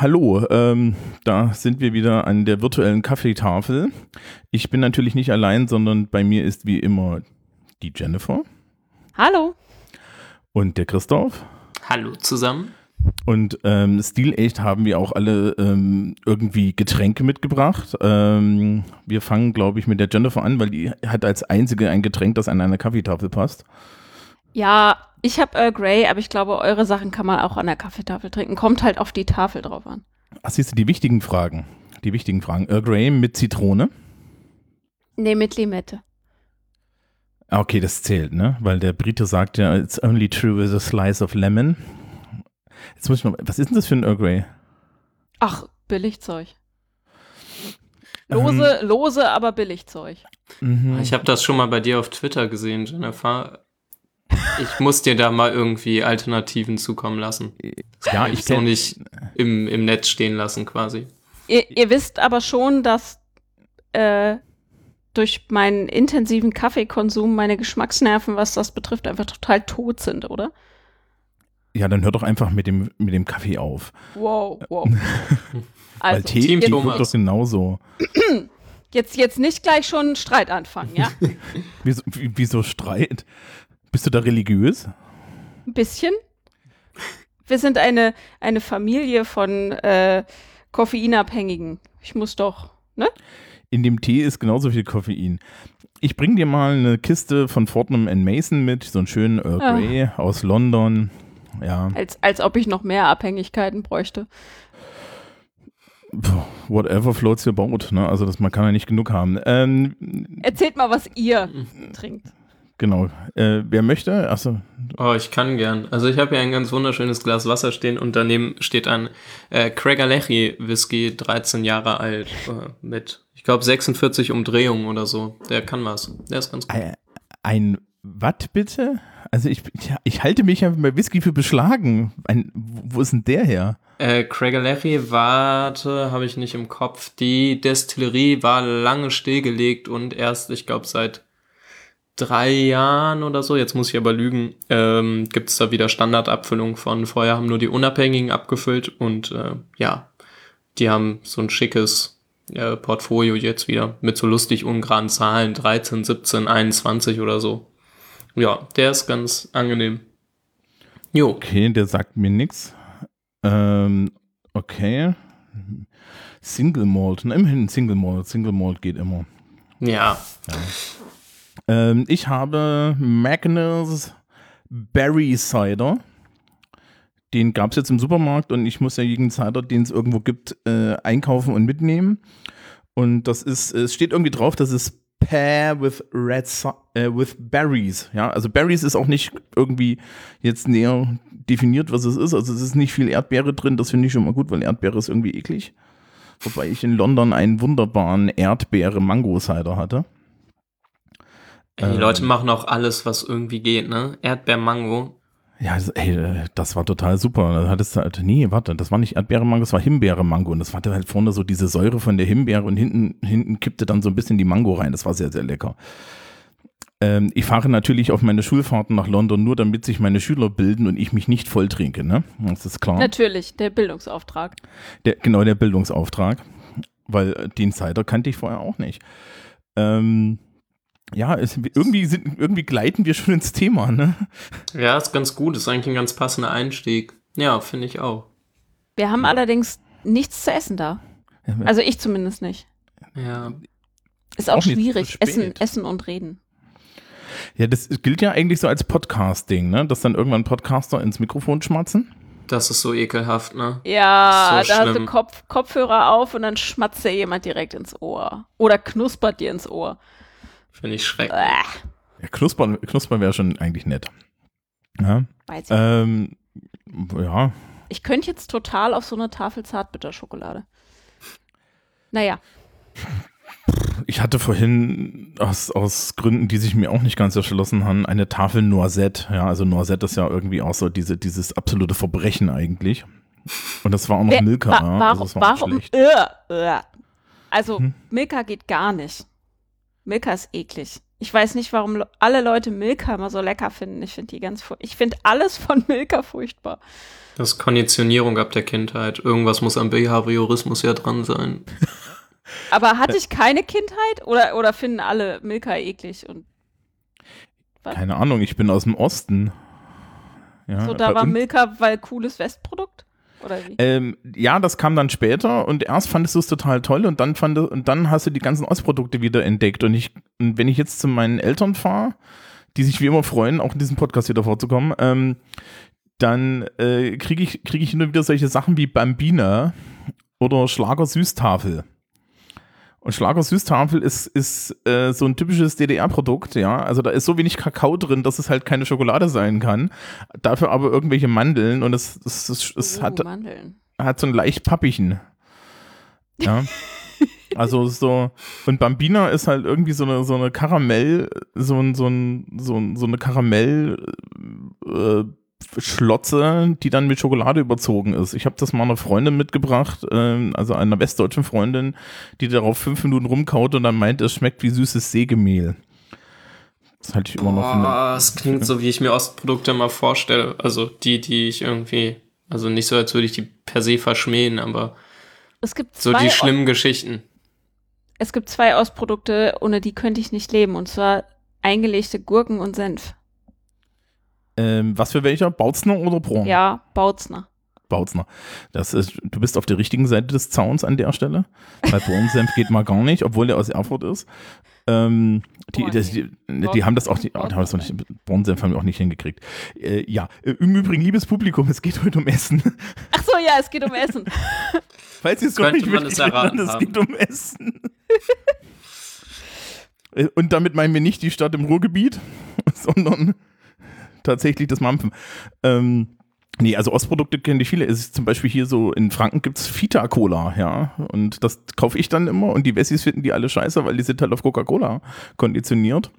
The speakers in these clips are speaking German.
hallo, ähm, da sind wir wieder an der virtuellen Kaffeetafel. Ich bin natürlich nicht allein, sondern bei mir ist wie immer die Jennifer Hallo. und der Christoph. Hallo zusammen. Und ähm, stilecht haben wir auch alle ähm, irgendwie Getränke mitgebracht. Ähm, wir fangen, glaube ich, mit der Jennifer an, weil die hat als einzige ein Getränk, das an eine Kaffeetafel passt. Ja, ich habe Earl Grey, aber ich glaube, eure Sachen kann man auch an der Kaffeetafel trinken. Kommt halt auf die Tafel drauf an. Ach, siehst du, die wichtigen Fragen. Die wichtigen Fragen. Earl Grey mit Zitrone. Nee, mit Limette. Ah, Okay, das zählt, ne? Weil der Brite sagt ja, it's only true with a slice of lemon. Jetzt muss ich mal, was ist denn das für ein Earl Grey? Ach, Billigzeug. Lose, Ähm. lose, aber Billigzeug. Mhm. Ich habe das schon mal bei dir auf Twitter gesehen, Jennifer. Ich muss dir da mal irgendwie Alternativen zukommen lassen. ja, Ich kenn, nicht im, im Netz stehen lassen quasi. Ihr, ihr wisst aber schon, dass äh, durch meinen intensiven Kaffeekonsum meine Geschmacksnerven, was das betrifft, einfach total tot sind, oder? Ja, dann hör doch einfach mit dem, mit dem Kaffee auf. Wow, wow. Weil Also, Tee, Team Tee wirkt doch genauso. jetzt, jetzt nicht gleich schon einen Streit anfangen, ja? Wieso, wie- wieso Streit? Bist du da religiös? Ein bisschen. Wir sind eine, eine Familie von äh, Koffeinabhängigen. Ich muss doch, ne? In dem Tee ist genauso viel Koffein. Ich bring dir mal eine Kiste von Fortnum Mason mit, so einen schönen Earl Ah. Grey aus London. Ja, Als, als ob ich noch mehr Abhängigkeiten bräuchte. Whatever floats your boat. Ne? Also das, man kann ja nicht genug haben. Ähm, Erzählt mal, was ihr trinkt. Genau. Äh, wer möchte? Achso, Oh, ich kann gern. Also ich habe hier ein ganz wunderschönes Glas Wasser stehen und daneben steht ein äh, Craigalechi Whisky, 13 Jahre alt, äh, mit, ich glaube, 46 Umdrehungen oder so. Der kann was. Der ist ganz gut. Ein- ein Watt bitte? Also ich, ich, ich halte mich ja bei Whisky für beschlagen. Ein, wo ist denn der her? Äh, Craigalechi, warte, habe ich nicht im Kopf. Die Destillerie war lange stillgelegt und erst, ich glaube, seit drei Jahren oder so, jetzt muss ich aber lügen, ähm, gibt es da wieder Standardabfüllung von. Vorher haben nur die Unabhängigen abgefüllt und äh, ja, die haben so ein schickes äh, Portfolio jetzt wieder mit so lustig ungeraden Zahlen, 13, 17, 21 oder so. Ja, der ist ganz angenehm. Jo, Okay, der sagt mir nichts. Ähm, okay. Single Malt. Na, immerhin Single Malt. Single Malt geht immer. ja, Ähm, ich habe Magnus Berry Cider. Den gab es jetzt im Supermarkt und ich muss ja jeden Cider, den es irgendwo gibt, äh, einkaufen und mitnehmen. Und das ist, es steht irgendwie drauf, das ist Pear with Red äh, with Berries. Ja, also Berries ist auch nicht irgendwie jetzt näher definiert, was es ist. Also es ist nicht viel Erdbeere drin, das finde ich schon mal gut, weil Erdbeere ist irgendwie eklig. Wobei ich in London einen wunderbaren Erdbeere-Mango-Cider hatte. Die Ähm. Leute machen auch alles, was irgendwie geht, ne? Erdbeer-Mango. Ja, das, ey, äh, das war total super. Da hattest du halt, nee, warte, das war nicht Erdbeere-Mango, das war Himbeere-Mango. Und das hatte halt vorne so diese Säure von der Himbeere und hinten, hinten kippte dann so ein bisschen die Mango rein. Das war sehr, sehr lecker. Ähm, ich fahre natürlich auf meine Schulfahrten nach London nur, damit sich meine Schüler bilden und ich mich nicht voll trinke, ne? Das ist klar. Natürlich, der Bildungsauftrag. Der, genau, der Bildungsauftrag. Weil äh, den Cider kannte ich vorher auch nicht. Ähm, ja, es, irgendwie, sind, irgendwie gleiten wir schon ins Thema, ne? Ja, ist ganz gut. Ist eigentlich ein ganz passender Einstieg. Ja, finde ich auch. Wir haben allerdings nichts zu essen da. Also ich zumindest nicht. Ja. Ist auch, Auch schwierig. Essen, essen und reden. Ja, das gilt ja eigentlich so als Podcast-Ding, ne? Dass dann irgendwann Podcaster ins Mikrofon schmatzen. Das ist so ekelhaft, ne? Ja, So da hast du schlimm. Kopf, Kopfhörer auf und dann schmatzt dir jemand direkt ins Ohr. Oder knuspert dir ins Ohr. Finde ich schrecklich. Ja, Knuspern, Knuspern wäre schon eigentlich nett. Ja, weiß ich. ähm, ja. Ich könnte jetzt total auf so eine Tafel Zartbitterschokolade. Naja, Ich hatte vorhin aus, aus Gründen, die sich mir auch nicht ganz erschlossen haben, eine Tafel Noisette. Ja, also Noisette ist ja irgendwie auch so diese, dieses absolute Verbrechen eigentlich. Und das war auch noch Wer- Milka. wa ja, warum? also das war warum schlecht. äh, äh. Also, Hm? Milka geht gar nicht. Milka ist eklig. Ich weiß nicht, warum alle Leute Milka immer so lecker finden. Ich finde die ganz furchtbar. Ich finde alles von Milka furchtbar. Das ist Konditionierung ab der Kindheit. Irgendwas muss am Behaviorismus ja dran sein. Aber hatte ich keine Kindheit oder, oder finden alle Milka eklig? Und Keine Ahnung, ich bin aus dem Osten. Ja, so, da war Milka, weil cooles Westprodukt? Oder wie? Ähm, ja, das kam dann später und erst fandest du es total toll und dann fand und dann hast du die ganzen Ostprodukte wieder entdeckt und ich und wenn ich jetzt zu meinen Eltern fahre, die sich wie immer freuen, auch in diesem Podcast wieder vorzukommen, ähm, dann äh, kriege ich kriege ich immer wieder solche Sachen wie Bambina oder Schlager Süßtafel. Und Schlager Süßtafel ist, ist äh, so ein typisches DDR-Produkt, ja. Also da ist so wenig Kakao drin, dass es halt keine Schokolade sein kann. Dafür aber irgendwelche Mandeln und es, es, es, es Uh, hat, Mandeln. hat so ein leicht pappigen. Ja. Also so, und Bambina ist halt irgendwie so eine, so eine Karamell, so ein, so ein, so, ein, so eine Karamell, äh, Schlotze, die dann mit Schokolade überzogen ist. Ich habe das mal einer Freundin mitgebracht, ähm, also einer westdeutschen Freundin, die darauf fünf Minuten rumkaut und dann meint, es schmeckt wie süßes Sägemehl. Das halte ich immer noch eine, Boah, das klingt so, wie ich mir Ostprodukte mal vorstelle. Also die, die ich irgendwie, also nicht so, als würde ich die per se verschmähen, aber Es gibt so die schlimmen Geschichten. es gibt zwei Ostprodukte, ohne die könnte ich nicht leben. Und zwar eingelegte Gurken und Senf. Ähm, was für welcher? Bautzner oder Bron? Ja, Bautzner. Bautzner. Das ist, du bist auf der richtigen Seite des Zauns an der Stelle. Weil Bornsenf geht mal gar nicht, obwohl der aus Erfurt ist. Ähm, die, Boah, das, die, die haben das auch nicht, oh, die haben das auch nicht, Bornsenf haben wir auch nicht hingekriegt. Äh, ja, Äh, im Übrigen, liebes Publikum, es geht heute um Essen. Ach so, ja, es geht um Essen. Falls ihr es noch Könnte nicht man es mitgekriegt habt, erraten es haben. geht um Essen. Äh, Und damit meinen wir nicht die Stadt im Ruhrgebiet, sondern tatsächlich das Mampfen. Ähm, nee, also Ostprodukte kennen die viele. Es ist zum Beispiel hier so, in Franken gibt es Fita-Cola, ja. Und das kaufe ich dann immer und die Wessis finden die alle scheiße, weil die sind halt auf Coca-Cola konditioniert.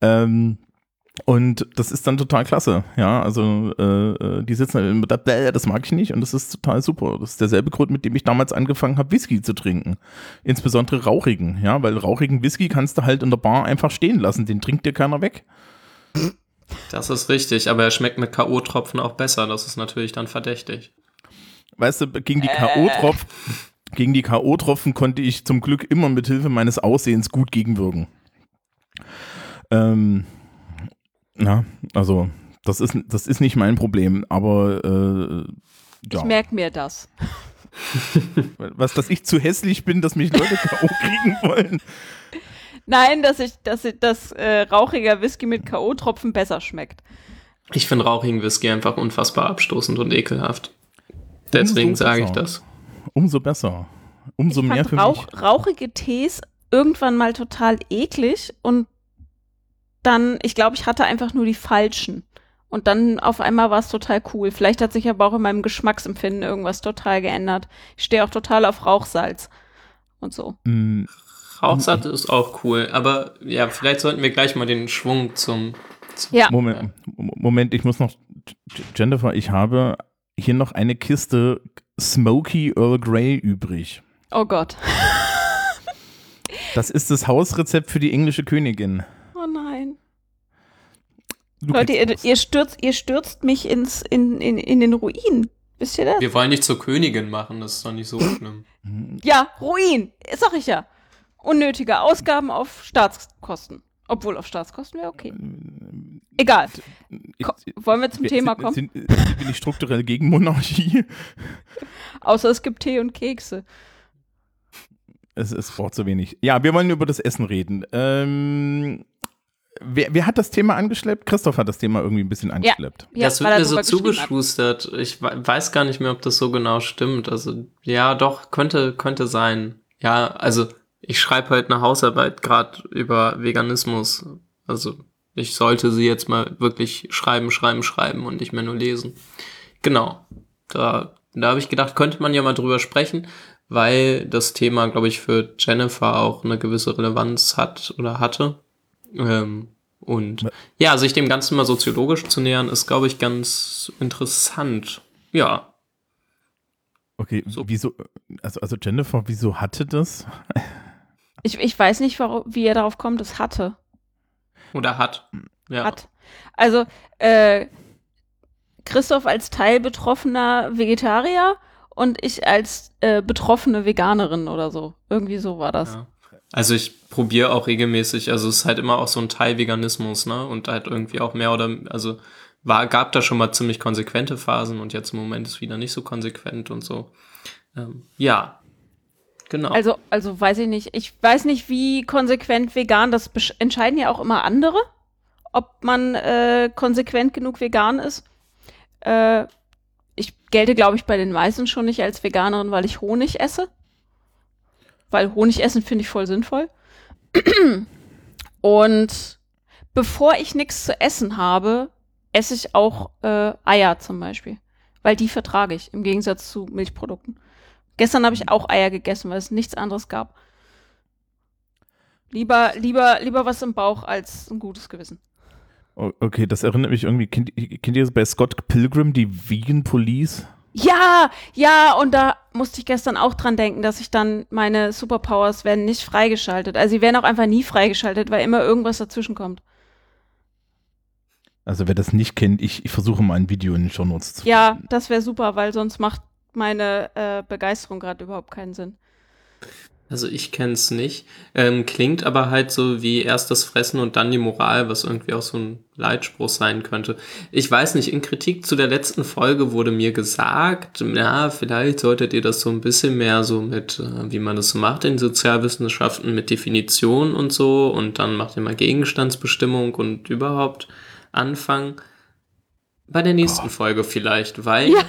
Ähm, und das ist dann total klasse, ja. Also äh, äh, die sitzen dann immer da, "Bäh, das mag ich nicht und das ist total super. Das ist derselbe Grund, mit dem ich damals angefangen habe, Whisky zu trinken. Insbesondere rauchigen, ja, weil rauchigen Whisky kannst du halt in der Bar einfach stehen lassen, den trinkt dir keiner weg. Das ist richtig, aber er schmeckt mit K.O.-Tropfen auch besser. Das ist natürlich dann verdächtig. Weißt du, gegen die K.O.-Tropfen, gegen die K.O.-Tropfen konnte ich zum Glück immer mit Hilfe meines Aussehens gut gegenwirken. Ähm, na, also, das ist, das ist nicht mein Problem, aber äh, Ich ja. merke mir das. Was, dass ich zu hässlich bin, dass mich Leute K.O. kriegen wollen. Nein, dass ich, dass ich, dass äh, rauchiger Whisky mit K.O.-Tropfen besser schmeckt. Ich finde rauchigen Whisky einfach unfassbar abstoßend und ekelhaft. Deswegen sage ich das. Umso besser. Umso ich mehr fand für Rauch, mich. rauchige Tees irgendwann mal total eklig und dann, ich glaube, ich hatte einfach nur die falschen. Und dann auf einmal war es total cool. Vielleicht hat sich aber auch in meinem Geschmacksempfinden irgendwas total geändert. Ich stehe auch total auf Rauchsalz und so. Mm, Rauchsatt ist auch cool, aber ja, vielleicht sollten wir gleich mal den Schwung zum. zum Ja. Moment, Moment, ich muss noch. Jennifer, ich habe hier noch eine Kiste Smoky Earl Grey übrig. Oh Gott. Das ist das Hausrezept für die englische Königin. Oh nein. Du Leute, ihr, ihr, stürzt, ihr stürzt mich ins, in, in, in den Ruin. Wisst ihr das? Wir wollen nicht zur Königin machen, das ist doch nicht so schlimm. Ja, Ruin. Sag ich ja. Unnötige Ausgaben auf Staatskosten. Obwohl auf Staatskosten wäre okay. Egal. Ko wollen wir zum Sind- Thema kommen? Sind, sind, bin ich strukturell gegen Monarchie? Außer es gibt Tee und Kekse. Es, es braucht so wenig. Ja, wir wollen über das Essen reden. Ähm, wer, wer hat das Thema angeschleppt? Christoph hat das Thema irgendwie ein bisschen angeschleppt. Ja, das weil wird mir so hat. zugeschustert. Ich we- weiß gar nicht mehr, ob das so genau stimmt. Also, ja, doch, könnte, könnte sein. Ja, also, ich schreibe halt eine Hausarbeit gerade über Veganismus. Also, ich sollte sie jetzt mal wirklich schreiben, schreiben, schreiben und nicht mehr nur lesen. Genau. Da, da habe ich gedacht, könnte man ja mal drüber sprechen, weil das Thema, glaube ich, für Jennifer auch eine gewisse Relevanz hat oder hatte. Ähm, und ja, sich dem Ganzen mal soziologisch zu nähern, ist, glaube ich, ganz interessant. Ja, Okay, So. wieso, also, also Jennifer, wieso hatte das? Ich, ich weiß nicht, wie er darauf kommt, es hatte. Oder hat. Ja. Hat. Also, äh, Christoph als teilbetroffener Vegetarier und ich als äh, betroffene Veganerin oder so. Irgendwie so war das. Ja. Also ich probiere auch regelmäßig, also es ist halt immer auch so ein Teil Veganismus, ne? Und halt irgendwie auch mehr oder also war, gab da schon mal ziemlich konsequente Phasen und jetzt im Moment ist wieder nicht so konsequent und so. Ähm, ja. Genau. Also, also weiß ich nicht. Ich weiß nicht, wie konsequent vegan, das entscheiden ja auch immer andere, ob man äh, konsequent genug vegan ist. Äh, ich gelte, glaube ich, bei den meisten schon nicht als Veganerin, weil ich Honig esse. Weil Honig essen finde ich voll sinnvoll. Und bevor ich nichts zu essen habe, esse ich auch äh, Eier zum Beispiel. Weil die vertrage ich, im Gegensatz zu Milchprodukten. Gestern habe ich auch Eier gegessen, weil es nichts anderes gab. Lieber, lieber, lieber was im Bauch als ein gutes Gewissen. Okay, das erinnert mich irgendwie, kennt, kennt ihr das bei Scott Pilgrim, die Vegan Police? Ja, ja, und da musste ich gestern auch dran denken, dass ich dann meine Superpowers werden nicht freigeschaltet. Also sie werden auch einfach nie freigeschaltet, weil immer irgendwas dazwischen kommt. Also wer das nicht kennt, ich, ich versuche mal ein Video in den Show Notes zu Ja, das wäre super, weil sonst macht meine äh, Begeisterung gerade überhaupt keinen Sinn. Also ich kenn's nicht. Ähm, klingt aber halt so wie erst das Fressen und dann die Moral, was irgendwie auch so ein Leitspruch sein könnte. Ich weiß nicht, in Kritik zu der letzten Folge wurde mir gesagt, na, vielleicht solltet ihr das so ein bisschen mehr so mit, äh, wie man das so macht in Sozialwissenschaften, mit Definition und so und dann macht ihr mal Gegenstandsbestimmung und überhaupt anfangen. Bei der nächsten Folge vielleicht, weil Ja.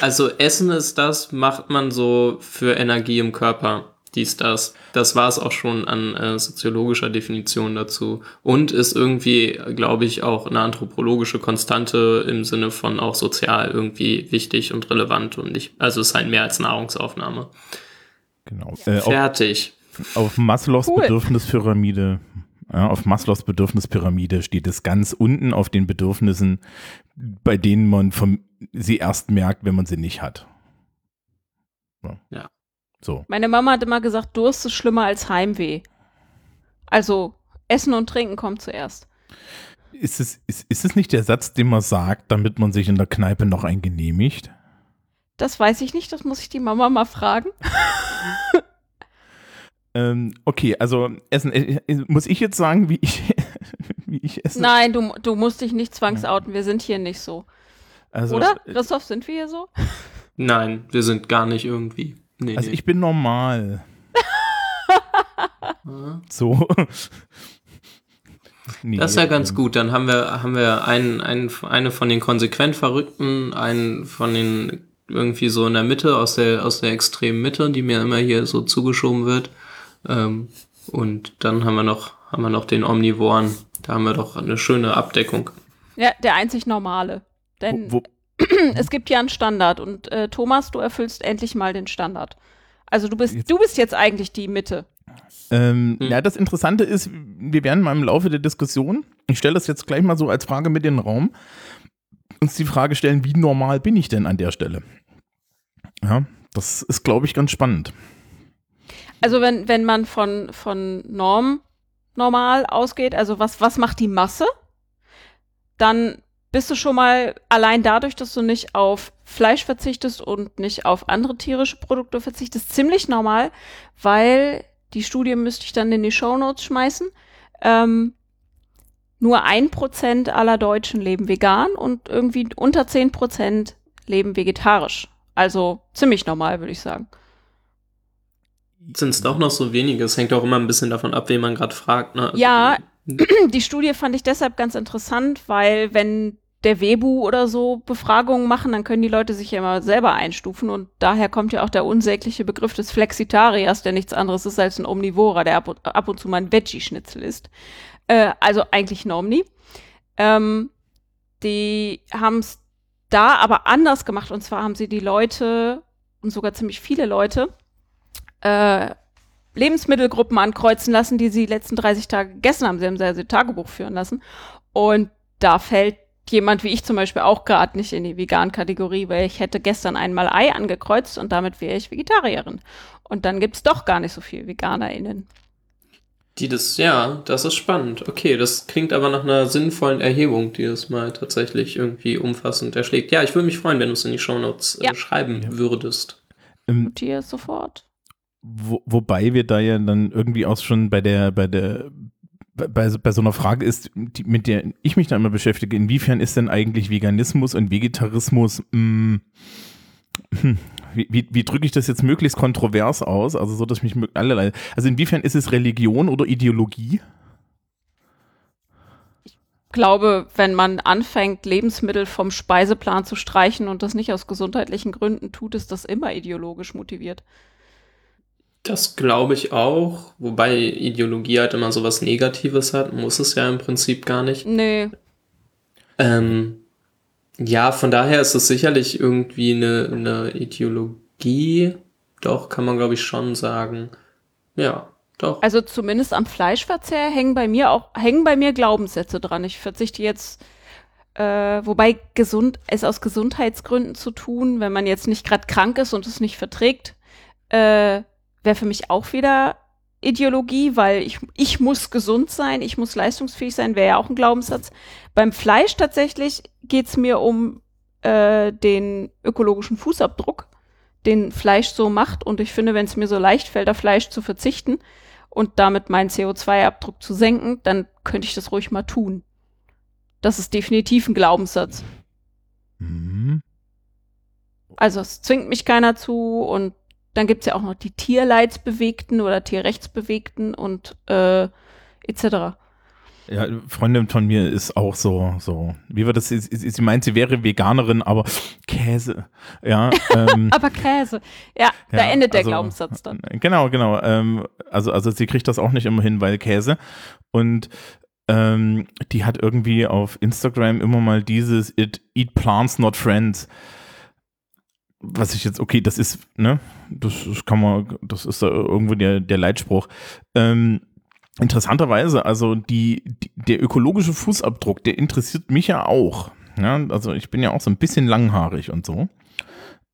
Also Essen ist das, macht man so für Energie im Körper. Dies, das. Das war es auch schon an äh, soziologischer Definition dazu. Und ist irgendwie, glaube ich, auch eine anthropologische Konstante im Sinne von auch sozial irgendwie wichtig und relevant und nicht, also es ist halt mehr als Nahrungsaufnahme. Genau. Äh, auf, Fertig. auf Maslows Cool. Bedürfnispyramide, ja, auf Maslows Bedürfnispyramide steht es ganz unten auf den Bedürfnissen, bei denen man vom, sie erst merkt, wenn man sie nicht hat. Ja. Ja. So. Meine Mama hat immer gesagt, Durst ist schlimmer als Heimweh. Also Essen und Trinken kommt zuerst. Ist es, ist, ist es nicht der Satz, den man sagt, damit man sich in der Kneipe noch ein genehmigt? Das weiß ich nicht, das muss ich die Mama mal fragen. Ähm, okay, also Essen, äh, äh, muss ich jetzt sagen, wie ich, wie ich esse? Nein, du, du musst dich nicht zwangsouten, wir sind hier nicht so. Also, Oder? äh, Christoph, sind wir hier so? Nein, wir sind gar nicht irgendwie. Nee, Also nee. ich bin normal. So. Nee, Das ist ja ganz gut. Dann haben wir, haben wir einen, einen, eine von den konsequent Verrückten, einen von den irgendwie so in der Mitte, aus der, aus der extremen Mitte, die mir immer hier so zugeschoben wird. Ähm, und dann haben wir noch, haben wir noch den Omnivoren. Da haben wir doch eine schöne Abdeckung. Ja, der einzig normale. Denn Wo, wo, es gibt ja einen Standard und äh, Thomas, du erfüllst endlich mal den Standard. Also du bist, Jetzt- du bist jetzt eigentlich die Mitte. ähm, Hm. Ja, das Interessante ist, wir werden mal im Laufe der Diskussion, ich stelle das jetzt gleich mal so als Frage mit in den Raum, uns die Frage stellen, wie normal bin ich denn an der Stelle? Ja, das ist, glaube ich, ganz spannend. Also wenn, wenn man von, von Norm normal ausgeht, also was, was macht die Masse, dann bist du schon mal allein dadurch, dass du nicht auf Fleisch verzichtest und nicht auf andere tierische Produkte verzichtest, ziemlich normal, weil die Studie müsste ich dann in die Shownotes schmeißen. Ähm, nur ein Prozent aller Deutschen leben vegan und irgendwie unter zehn Prozent leben vegetarisch. Also ziemlich normal, würde ich sagen. Sind es doch noch so wenige? Es hängt auch immer ein bisschen davon ab, wen man gerade fragt. Ne? Also, Ja, die Studie fand ich deshalb ganz interessant, weil wenn der Webu oder so Befragungen machen, dann können die Leute sich ja immer selber einstufen und daher kommt ja auch der unsägliche Begriff des Flexitariers, der nichts anderes ist als ein Omnivorer, der ab und, ab und zu mal ein Veggie-Schnitzel isst. Äh, also eigentlich ein Omni. Ähm, die haben es da aber anders gemacht und zwar haben sie die Leute und sogar ziemlich viele Leute äh, Lebensmittelgruppen ankreuzen lassen, die sie die letzten 30 Tage gegessen haben. Sie haben sehr, sehr Tagebuch führen lassen. Und da fällt jemand wie ich zum Beispiel auch gerade nicht in die Vegan-Kategorie, weil ich hätte gestern einmal Ei angekreuzt und damit wäre ich Vegetarierin. Und dann gibt's doch gar nicht so viel VeganerInnen. Die das, ja, das ist spannend. Okay, das klingt aber nach einer sinnvollen Erhebung, die es mal tatsächlich irgendwie umfassend erschlägt. Ja, ich würde mich freuen, wenn du es in die Shownotes Ja. äh, schreiben würdest. Ähm, Notiere sofort. Wo, wobei wir da ja dann irgendwie auch schon bei der, bei der, bei, bei so einer Frage ist, die, mit der ich mich da immer beschäftige, inwiefern ist denn eigentlich Veganismus und Vegetarismus, mh, hm, wie, wie, wie drücke ich das jetzt möglichst kontrovers aus? Also so, dass mich allerlei, also inwiefern ist es Religion oder Ideologie? glaube, wenn man anfängt, Lebensmittel vom Speiseplan zu streichen und das nicht aus gesundheitlichen Gründen tut, ist das immer ideologisch motiviert. Das glaube ich auch, wobei Ideologie halt immer so was Negatives hat, muss es ja im Prinzip gar nicht. Nee, Ähm, ja, von daher ist es sicherlich irgendwie eine, eine Ideologie. Doch, kann man glaube ich schon sagen. Ja, doch. also zumindest am Fleischverzehr hängen bei mir auch, hängen bei mir Glaubenssätze dran. Ich verzichte jetzt, äh, wobei gesund, es aus Gesundheitsgründen zu tun, wenn man jetzt nicht gerade krank ist und es nicht verträgt, äh, wäre für mich auch wieder Ideologie, weil ich, ich muss gesund sein, ich muss leistungsfähig sein, wäre ja auch ein Glaubenssatz. Beim Fleisch tatsächlich geht's mir um äh, den ökologischen Fußabdruck, den Fleisch so macht. Und ich finde, wenn es mir so leicht fällt, auf Fleisch zu verzichten und damit meinen CO2-Abdruck zu senken, dann könnte ich das ruhig mal tun. Das ist definitiv ein Glaubenssatz. Hm. Also es zwingt mich keiner zu und dann gibt's ja auch noch die Tierleidsbewegten oder Tierrechtsbewegten und äh, etc. Ja, Freundin von mir ist auch so, so, wie war das? Sie, meint, sie wäre Veganerin, aber Käse. Ja, ähm, Aber Käse. Ja, da Ja, endet der also- Glaubenssatz dann. Genau, genau. Ähm, also, also sie kriegt das auch nicht immer hin, weil Käse. Und ähm, die hat irgendwie auf Instagram immer mal dieses It, Eat Plants, not Friends. Was ich jetzt, okay, das ist, ne, das, das kann man, das ist da irgendwo der, der Leitspruch. Ähm, interessanterweise, also die, die, der ökologische Fußabdruck, der interessiert mich ja auch. Ja, also ich bin ja auch so ein bisschen langhaarig und so.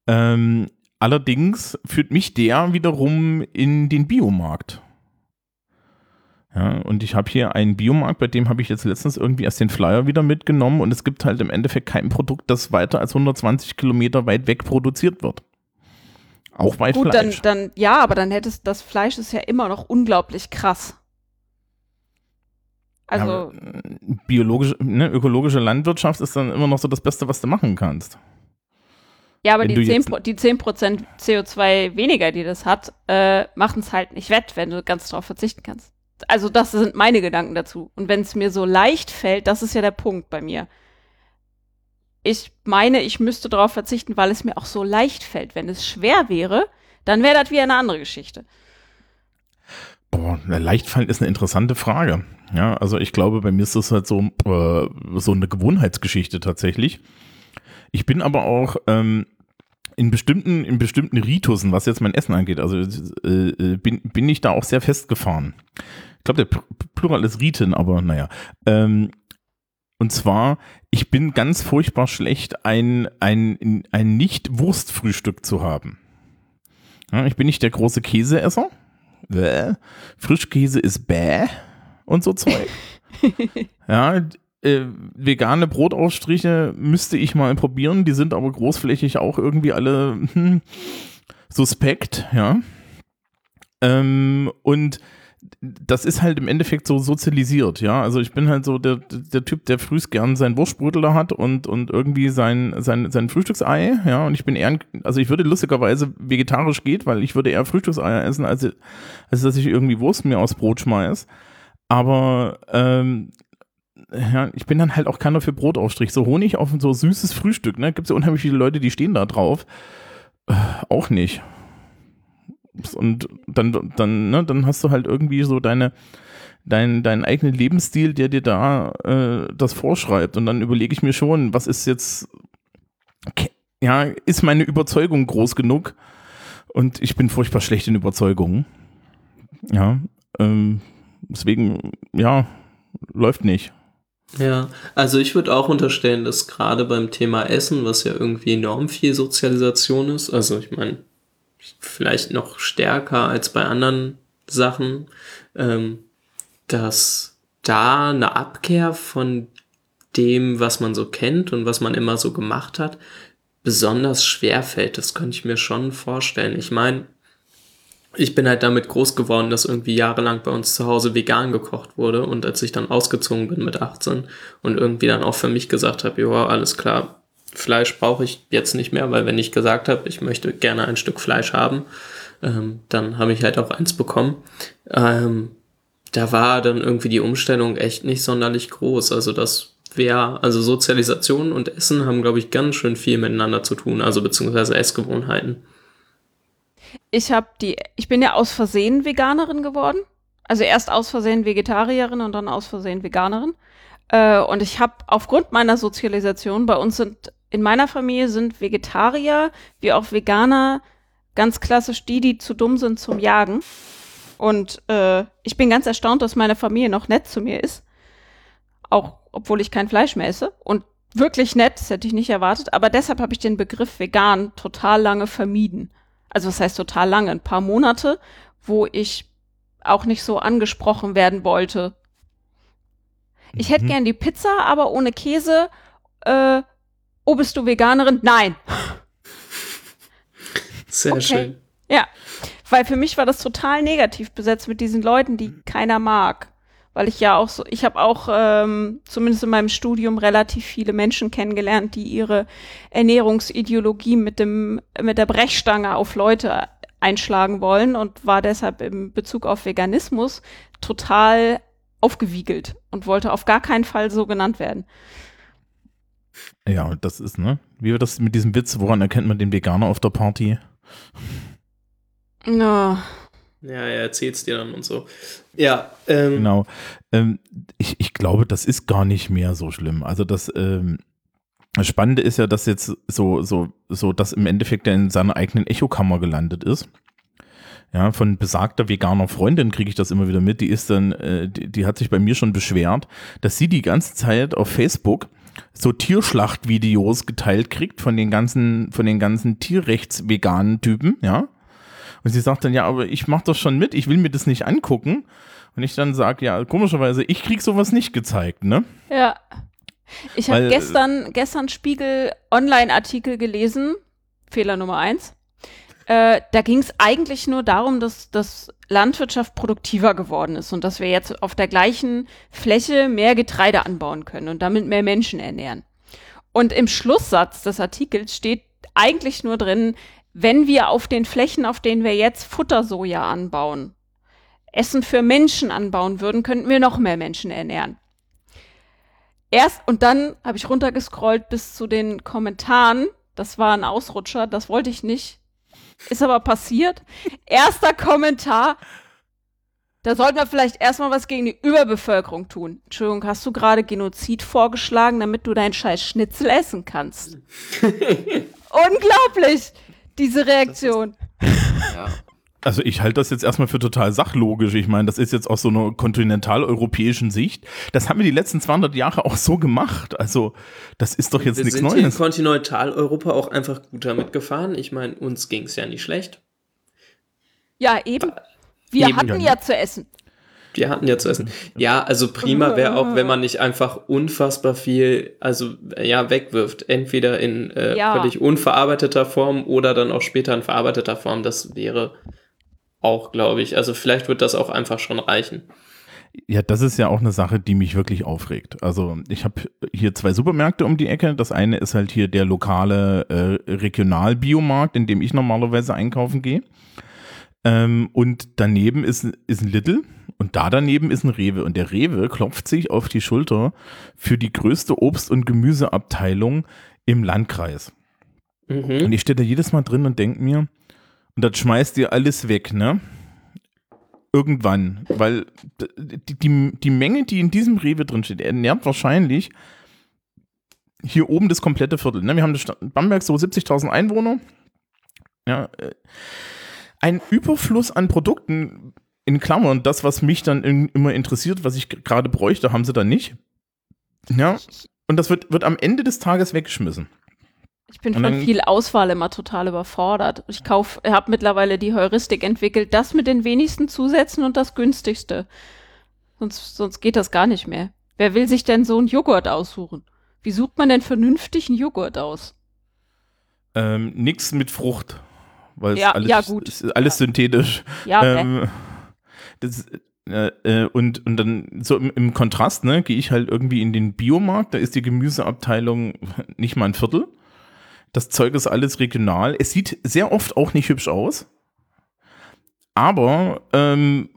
Ähm, allerdings führt mich der wiederum in den Biomarkt. Ja, und ich habe hier einen Biomarkt, bei dem habe ich jetzt letztens irgendwie erst den Flyer wieder mitgenommen und es gibt halt im Endeffekt kein Produkt, das weiter als 120 Kilometer weit weg produziert wird. Auch bei Gut, dann, Fleisch. dann, ja, aber dann hättest das Fleisch ist ja immer noch unglaublich krass. Also, Ja, äh, biologische, ne, ökologische Landwirtschaft ist dann immer noch so das Beste, was du machen kannst. ja, aber wenn die du 10, jetzt- Pro- die 10% CO2 weniger, die das hat, äh, machen es halt nicht wett, wenn du ganz drauf verzichten kannst. Also, das sind meine Gedanken dazu. Und wenn es mir so leicht fällt, das ist ja der Punkt bei mir. Ich meine, ich müsste darauf verzichten, weil es mir auch so leicht fällt. Wenn es schwer wäre, dann wäre das wieder eine andere Geschichte. Boah, na, Leichtfallen ist eine interessante Frage. Ja, also ich glaube, bei mir ist das halt so, äh, so eine Gewohnheitsgeschichte tatsächlich. Ich bin aber auch ähm, in bestimmten, in bestimmten Ritusen, was jetzt mein Essen angeht, also äh, äh, bin, bin ich da auch sehr festgefahren. Ich glaube, der Pl- Plural ist Riten, aber naja. Ähm, und zwar, ich bin ganz furchtbar schlecht, ein, ein, ein Nicht-Wurstfrühstück zu haben. Ja, ich bin nicht der große Käseesser. Bäh. Frischkäse ist bäh und so Zeug. ja, äh, vegane Brotaufstriche müsste ich mal probieren, die sind aber großflächig auch irgendwie alle hm, suspekt, ja. Ähm, und das ist halt im Endeffekt so sozialisiert, ja. Also ich bin halt so der, der Typ, der frühst gern sein Wurstbrötel da hat und, und irgendwie sein, sein, sein Frühstücksei, ja. Und ich bin eher, also ich würde lustigerweise vegetarisch geht, weil ich würde eher Frühstückseier essen, als, als dass ich irgendwie Wurst mir aufs Brot schmeiß. Aber ähm, ja, ich bin dann halt auch keiner für Brotaufstrich. So Honig auf so süßes Frühstück, ne? Gibt es ja unheimlich viele Leute, die stehen da drauf. Äh, auch nicht. Und dann, dann, ne, dann hast du halt irgendwie so deine, dein, deinen eigenen Lebensstil, der dir da äh, das vorschreibt. Und dann überlege ich mir schon, was ist jetzt, ja, ist meine Überzeugung groß genug? Und ich bin furchtbar schlecht in Überzeugungen. Ja, ähm, deswegen, ja, läuft nicht. Ja, also ich würde auch unterstellen, dass gerade beim Thema Essen, was ja irgendwie enorm viel Sozialisation ist, also ich meine, vielleicht noch stärker als bei anderen Sachen, ähm, dass da eine Abkehr von dem, was man so kennt und was man immer so gemacht hat, besonders schwer fällt. Das könnte ich mir schon vorstellen. Ich meine, ich bin halt damit groß geworden, dass irgendwie jahrelang bei uns zu Hause vegan gekocht wurde und als ich dann ausgezogen bin mit 18 und irgendwie dann auch für mich gesagt habe, ja, alles klar, Fleisch brauche ich jetzt nicht mehr, weil wenn ich gesagt habe, ich möchte gerne ein Stück Fleisch haben, ähm, dann habe ich halt auch eins bekommen. Ähm, da war dann irgendwie die Umstellung echt nicht sonderlich groß. Also das wäre, also Sozialisation und Essen haben, glaube ich, ganz schön viel miteinander zu tun, also beziehungsweise Essgewohnheiten. Ich habe die, ich bin ja aus Versehen Veganerin geworden. Also erst aus Versehen Vegetarierin und dann aus Versehen Veganerin. Äh, und ich habe aufgrund meiner Sozialisation, bei uns sind, in meiner Familie sind Vegetarier wie auch Veganer ganz klassisch die, die zu dumm sind zum Jagen. Und äh, ich bin ganz erstaunt, dass meine Familie noch nett zu mir ist. Auch obwohl ich kein Fleisch mehr esse. Und wirklich nett, das hätte ich nicht erwartet. Aber deshalb habe ich den Begriff vegan total lange vermieden also was heißt total lange, ein paar Monate, wo ich auch nicht so angesprochen werden wollte. Ich hätte Mhm. gern die Pizza, aber ohne Käse. Äh, oh, bist du Veganerin? Nein. Sehr Okay. schön. Ja, weil für mich war das total negativ besetzt mit diesen Leuten, die keiner mag. Weil ich ja auch so, ich habe auch ähm, zumindest in meinem Studium relativ viele Menschen kennengelernt, die ihre Ernährungsideologie mit dem mit der Brechstange auf Leute einschlagen wollen und war deshalb im Bezug auf Veganismus total aufgewiegelt und wollte auf gar keinen Fall so genannt werden. Ja, das ist, ne? Wie war das mit diesem Witz, woran erkennt man den Veganer auf der Party? No. Ja, er erzählt's dir dann und so. Ja, ähm, Genau. Ähm, ich, ich glaube, das ist gar nicht mehr so schlimm. Also das, ähm, das Spannende ist ja, dass jetzt so, so, so, dass im Endeffekt er in seiner eigenen Echokammer gelandet ist. Ja, von besagter veganer Freundin kriege ich das immer wieder mit. Die ist dann, äh, die, die hat sich bei mir schon beschwert, dass sie die ganze Zeit auf Facebook so Tierschlachtvideos geteilt kriegt von den ganzen, von den ganzen tierrechtsveganen Typen, ja. Und sie sagt dann, ja, aber ich mach das schon mit, ich will mir das nicht angucken. Und ich dann sage, ja, komischerweise, ich krieg sowas nicht gezeigt, ne? Ja. Ich habe Weil- gestern, gestern Spiegel Online-Artikel gelesen, Fehler Nummer eins. Äh, da ging es eigentlich nur darum, dass, dass Landwirtschaft produktiver geworden ist und dass wir jetzt auf der gleichen Fläche mehr Getreide anbauen können und damit mehr Menschen ernähren. Und im Schlusssatz des Artikels steht eigentlich nur drin, wenn wir auf den Flächen, auf denen wir jetzt Futtersoja anbauen, Essen für Menschen anbauen würden, könnten wir noch mehr Menschen ernähren. Erst und dann habe ich runtergescrollt bis zu den Kommentaren. Das war ein Ausrutscher, das wollte ich nicht. Ist aber passiert. Erster Kommentar. Da sollten wir vielleicht erstmal was gegen die Überbevölkerung tun. Entschuldigung, hast du gerade Genozid vorgeschlagen, damit du deinen scheiß Schnitzel essen kannst? Unglaublich, diese Reaktion. ja. Also ich halte das jetzt erstmal für total sachlogisch. Ich meine, das ist jetzt aus so einer kontinentaleuropäischen Sicht. Das haben wir die letzten 200 Jahre auch so gemacht. Also das ist doch jetzt Wir nichts sind hier in Neues. Kontinentaleuropa auch einfach gut damit gefahren. Ich meine, uns ging's ja nicht schlecht. Ja, eben. Wir Eben. hatten ja zu essen. Wir hatten ja zu essen. Ja, also prima wäre auch, wenn man nicht einfach unfassbar viel, also ja, wegwirft. Entweder in äh, Ja. völlig unverarbeiteter Form oder dann auch später in verarbeiteter Form. Das wäre auch, glaube ich. Also vielleicht wird das auch einfach schon reichen. Ja, das ist ja auch eine Sache, die mich wirklich aufregt. Also ich habe hier zwei Supermärkte um die Ecke. Das eine ist halt hier der lokale äh, Regionalbiomarkt, in dem ich normalerweise einkaufen gehe. Ähm, und daneben ist, ist ein Lidl und da daneben ist ein Rewe. Und der Rewe klopft sich auf die Schulter für die größte Obst- und Gemüseabteilung im Landkreis. Mhm. Und ich stehe da jedes Mal drin und denke mir, und das schmeißt ihr alles weg, ne? Irgendwann, weil die, die, die Menge, die in diesem Rewe drin steht, ernährt wahrscheinlich hier oben das komplette Viertel. Ne? Wir haben Bamberg so 70.000 Einwohner. Ja, äh, ein Überfluss an Produkten, in Klammern, das, was mich dann in, immer interessiert, was ich gerade bräuchte, haben sie da nicht. Ja. Und das wird, wird am Ende des Tages weggeschmissen. Ich bin von viel Auswahl immer total überfordert. Ich kauf, habe mittlerweile die Heuristik entwickelt, das mit den wenigsten Zusätzen und das günstigste. Sonst, sonst geht das gar nicht mehr. Wer will sich denn so einen Joghurt aussuchen? Wie sucht man denn vernünftigen Joghurt aus? Ähm, nix mit Frucht. Weil es Ja, alles, ja, gut. ist alles synthetisch. Ja, ähm, das, äh, äh, und, und dann so im, im Kontrast, ne, gehe ich halt irgendwie in den Biomarkt, da ist die Gemüseabteilung nicht mal ein Viertel. Das Zeug ist alles regional. Es sieht sehr oft auch nicht hübsch aus. Aber ähm,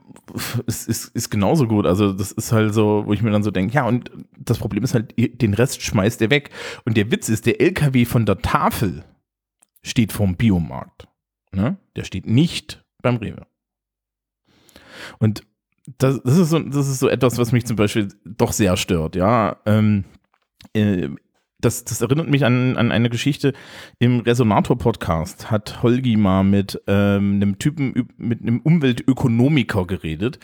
es ist, ist genauso gut. Also, das ist halt so, wo ich mir dann so denke, ja, und das Problem ist halt, den Rest schmeißt ihr weg. Und der Witz ist, der LKW von der Tafel steht vorm Biomarkt. Ne? Der steht nicht beim Rewe. Und das, das, ist so, das ist so etwas, was mich zum Beispiel doch sehr stört, ja. Ähm, äh, das, das erinnert mich an, an eine Geschichte im Resonator-Podcast hat Holgi mal mit ähm, einem Typen, mit einem Umweltökonomiker geredet,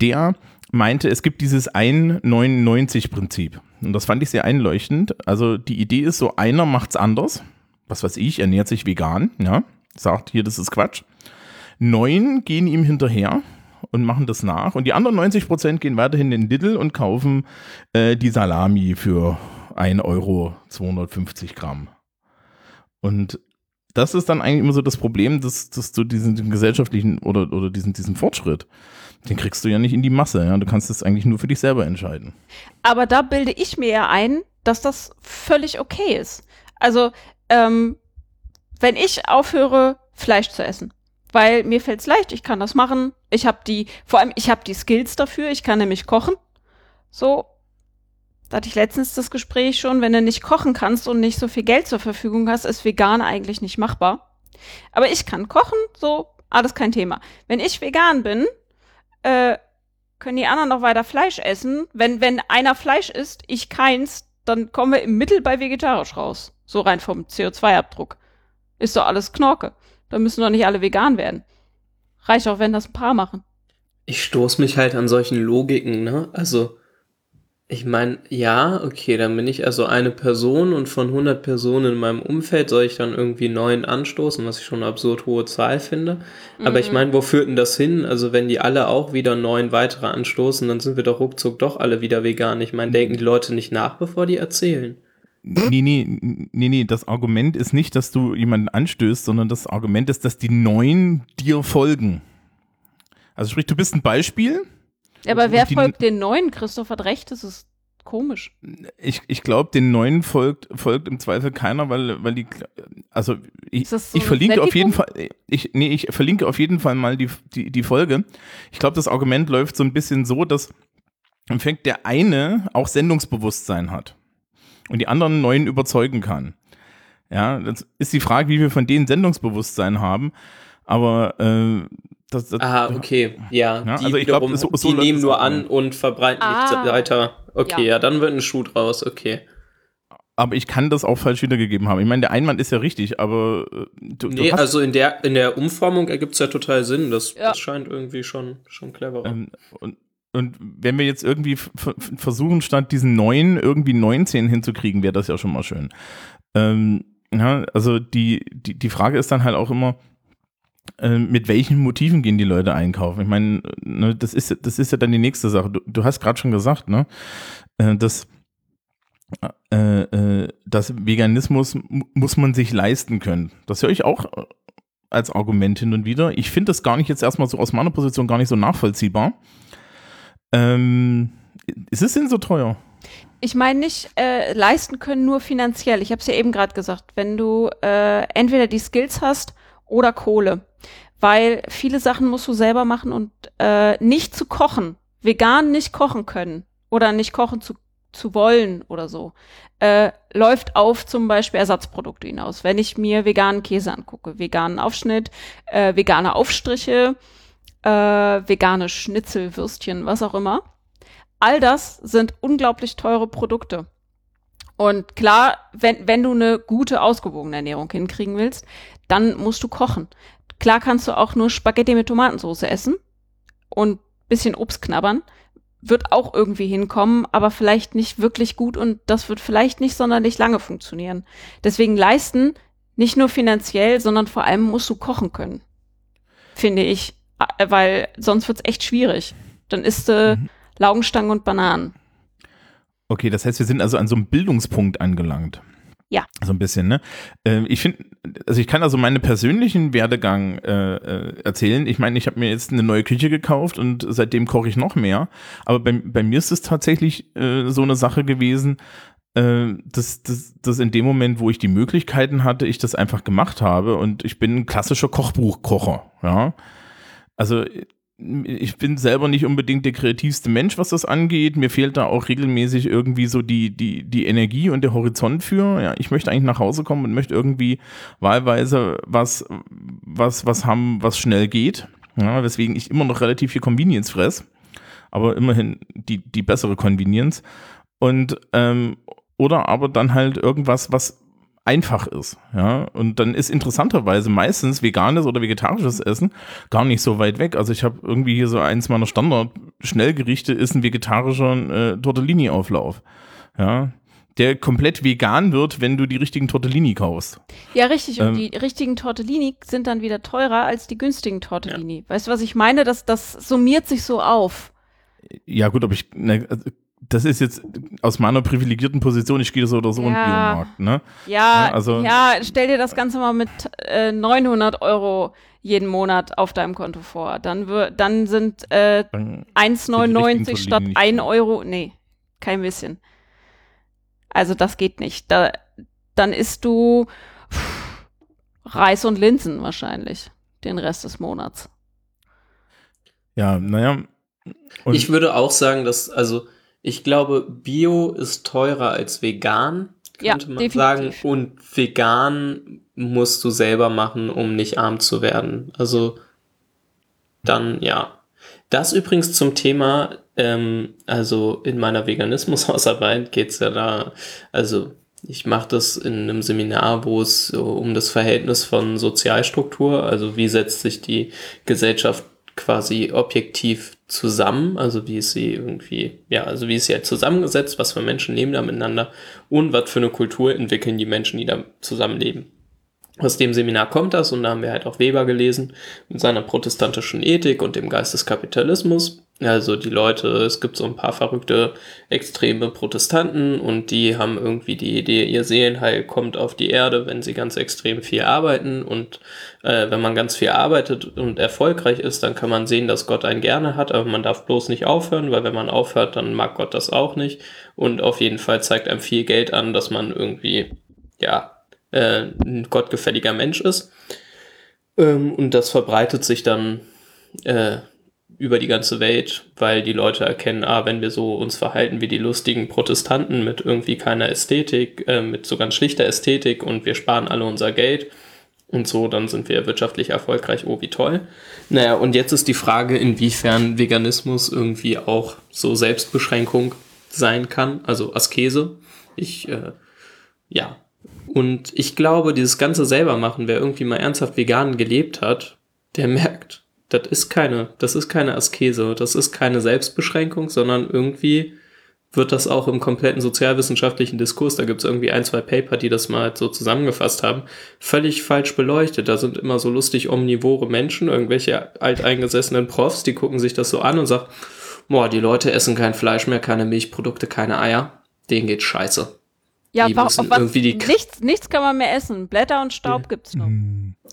der meinte, es gibt dieses 1,99-Prinzip. Und das fand ich sehr einleuchtend. Also die Idee ist so, einer macht's anders, was weiß ich, ernährt sich vegan, ja, sagt hier, das ist Quatsch. Neun gehen ihm hinterher und machen das nach. Und die anderen 90 Prozent gehen weiterhin in den Lidl und kaufen äh, die Salami für 1 Euro 250 Gramm. Und das ist dann eigentlich immer so das Problem, dass, dass du diesen gesellschaftlichen oder, oder diesen, diesen Fortschritt, den kriegst du ja nicht in die Masse. Ja? Du kannst es eigentlich nur für dich selber entscheiden. Aber da bilde ich mir ja ein, dass das völlig okay ist. Also, ähm, wenn ich aufhöre, Fleisch zu essen, weil mir fällt's leicht, ich kann das machen. Ich habe die, vor allem, ich habe die Skills dafür, ich kann nämlich kochen. So, da hatte ich letztens das Gespräch schon, wenn du nicht kochen kannst und nicht so viel Geld zur Verfügung hast, ist vegan eigentlich nicht machbar. Aber ich kann kochen, so, alles kein Thema. Wenn ich vegan bin, äh, können die anderen noch weiter Fleisch essen. Wenn, wenn einer Fleisch isst, ich keins, dann kommen wir im Mittel bei vegetarisch raus. So rein vom CO2-Abdruck. Ist doch alles Knorke. Da müssen doch nicht alle vegan werden. Reicht auch, wenn das ein paar machen. Ich stoß mich halt an solchen Logiken, ne? Also, ich meine, ja, okay, dann bin ich also eine Person und von 100 Personen in meinem Umfeld soll ich dann irgendwie neun anstoßen, was ich schon eine absurd hohe Zahl finde. Aber ich meine, wo führt denn das hin? Also, wenn die alle auch wieder neun weitere anstoßen, dann sind wir doch ruckzuck doch alle wieder vegan. Ich meine, denken die Leute nicht nach, bevor die erzählen? Nee, nee, nee, nee, das Argument ist nicht, dass du jemanden anstößt, sondern das Argument ist, dass die Neuen dir folgen. Also sprich, du bist ein Beispiel. Aber wer die- folgt den neuen? Christoph hat recht, das ist komisch. Ich, ich glaube, den Neuen folgt, folgt im Zweifel keiner, weil, weil die, also ich, so ich verlinke auf jeden? Fall, ich, nee, ich verlinke auf jeden Fall mal die, die, die Folge. Ich glaube, das Argument läuft so ein bisschen so, dass im Endeffekt der eine auch Sendungsbewusstsein hat und die anderen Neuen überzeugen kann. Ja, das ist die Frage, wie wir von denen Sendungsbewusstsein haben, aber äh, das, das, Ah, okay, ja. Ja, die also ich glaub, wiederum, so- so die nehmen nur auch. an und verbreiten Ah. nicht weiter. Okay, Ja. ja. dann wird ein Schuh draus, okay. aber ich kann das auch falsch wiedergegeben haben. Ich meine, der Einwand ist ja richtig, aber äh, du, Nee, du hast also in der, in der Umformung ergibt es ja total Sinn. Das, Ja. das scheint irgendwie schon, schon cleverer. Ähm, und, und wenn wir jetzt irgendwie versuchen, statt diesen neun irgendwie 19 hinzukriegen, wäre das ja schon mal schön. Ähm, ja, also die, die, die Frage ist dann halt auch immer, mit welchen Motiven gehen die Leute einkaufen? Ich meine, ne, das, ist, das ist ja dann die nächste Sache. Du, du hast gerade schon gesagt, ne, äh, dass, äh, äh, dass Veganismus mu- muss man sich leisten können. Das höre ich auch äh, als Argument hin und wieder. Ich finde das gar nicht jetzt erstmal so aus meiner Position gar nicht so nachvollziehbar. Ähm, ist es denn so teuer? Ich meine nicht äh, leisten können nur finanziell. Ich habe es ja eben gerade gesagt, wenn du äh, entweder die Skills hast oder Kohle, weil viele Sachen musst du selber machen und äh, nicht zu kochen, vegan nicht kochen können oder nicht kochen zu, zu wollen oder so, äh, läuft auf zum Beispiel Ersatzprodukte hinaus. Wenn ich mir veganen Käse angucke, veganen Aufschnitt, äh, vegane Aufstriche, äh, vegane Schnitzel, Würstchen, was auch immer. All das sind unglaublich teure Produkte. Und klar, wenn, wenn du eine gute, ausgewogene Ernährung hinkriegen willst, dann musst du kochen. Klar kannst du auch nur Spaghetti mit Tomatensauce essen und bisschen Obst knabbern. wird auch irgendwie hinkommen, aber vielleicht nicht wirklich gut und das wird vielleicht nicht sonderlich lange funktionieren. Deswegen leisten, nicht nur finanziell, sondern vor allem musst du kochen können. Finde ich. Äh, Weil sonst wird's echt schwierig. Dann isst du Mhm. Laugenstangen und Bananen. Okay, das heißt, wir sind also an so einem Bildungspunkt angelangt. Ja. So ein bisschen, ne? Äh, ich finde, also ich kann also meinen persönlichen Werdegang äh, äh, erzählen. Ich meine, ich habe mir jetzt eine neue Küche gekauft und seitdem koche ich noch mehr. Aber bei, bei mir ist es tatsächlich äh, so eine Sache gewesen, äh, dass, dass, dass in dem Moment, wo ich die Möglichkeiten hatte, ich das einfach gemacht habe und ich bin ein klassischer Kochbuchkocher, ja. Also ich bin selber nicht unbedingt der kreativste Mensch, was das angeht. Mir fehlt da auch regelmäßig irgendwie so die, die, die Energie und der Horizont für. Ja, ich möchte eigentlich nach Hause kommen und möchte irgendwie wahlweise was, was, was haben, was schnell geht. Ja, weswegen ich immer noch relativ viel Convenience fress. Aber immerhin die, die bessere Convenience. Und, ähm, oder aber dann halt irgendwas, was einfach ist, ja, und dann ist interessanterweise meistens veganes oder vegetarisches Essen gar nicht so weit weg. Also ich habe irgendwie hier so eins meiner Standard-Schnellgerichte ist ein vegetarischer äh, Tortellini-Auflauf, ja, der komplett vegan wird, wenn du die richtigen Tortellini kaufst. Ja, richtig. Und Ähm. die richtigen Tortellini sind dann wieder teurer als die günstigen Tortellini. Weißt du, was ich meine? Das, das summiert sich so auf. Ja gut, aber ich, ne, also, das ist jetzt aus meiner privilegierten Position, ich gehe so oder so in den Ja. Biomarkt, ne? Ja, Ja, also- ja, stell dir das Ganze mal mit äh, 900 Euro jeden Monat auf deinem Konto vor. Dann, dann sind äh, Dann, 1,99 richtigen statt Tortellini 1 nicht. Euro. Nee, kein bisschen. Also das geht nicht. Da, dann isst du pff, Reis und Linsen wahrscheinlich den Rest des Monats. ja, naja. Und ich würde auch sagen, dass, also, ich glaube, Bio ist teurer als vegan, Ja, könnte man definitiv. sagen. Und vegan musst du selber machen, um nicht arm zu werden. Also, dann ja. Das übrigens zum Thema, ähm, also in meiner Veganismus-Hausarbeit geht's ja da, also ich mache das in einem Seminar, wo es so um das Verhältnis von Sozialstruktur, also wie setzt sich die Gesellschaft quasi objektiv zusammen, also wie ist sie irgendwie, ja, also wie ist sie halt zusammengesetzt, was für Menschen leben da miteinander und was für eine Kultur entwickeln die Menschen, die da zusammenleben. Aus dem Seminar kommt das und da haben wir halt auch Weber gelesen mit seiner protestantischen Ethik und dem Geist des Kapitalismus. Also die Leute, es gibt so ein paar verrückte, extreme Protestanten und die haben irgendwie die Idee, ihr Seelenheil kommt auf die Erde, wenn sie ganz extrem viel arbeiten und äh, wenn man ganz viel arbeitet und erfolgreich ist, dann kann man sehen, dass Gott einen gerne hat, aber man darf bloß nicht aufhören, weil wenn man aufhört, dann mag Gott das auch nicht und auf jeden Fall zeigt einem viel Geld an, dass man irgendwie, ja, äh, ein gottgefälliger Mensch ist. Ähm, und das verbreitet sich dann äh, über die ganze Welt, weil die Leute erkennen, ah, wenn wir so uns verhalten wie die lustigen Protestanten mit irgendwie keiner Ästhetik, äh, mit so ganz schlichter Ästhetik und wir sparen alle unser Geld und so, dann sind wir wirtschaftlich erfolgreich, oh, wie toll. Naja, und jetzt ist die Frage, inwiefern Veganismus irgendwie auch so Selbstbeschränkung sein kann, also Askese. Ich, äh, ja. Und ich glaube, dieses ganze selber machen, wer irgendwie mal ernsthaft vegan gelebt hat, der merkt, das ist keine, das ist keine Askese, das ist keine Selbstbeschränkung, sondern irgendwie wird das auch im kompletten sozialwissenschaftlichen Diskurs, da gibt es irgendwie ein, zwei Paper, die das mal so zusammengefasst haben, völlig falsch beleuchtet. Da sind immer so lustig omnivore Menschen, irgendwelche alteingesessenen Profs, die gucken sich das so an und sagen, boah, die Leute essen kein Fleisch mehr, keine Milchprodukte, keine Eier, denen geht scheiße. Ja, Die auf was, irgendwie die- nichts, nichts kann man mehr essen. Blätter und Staub gibt's noch.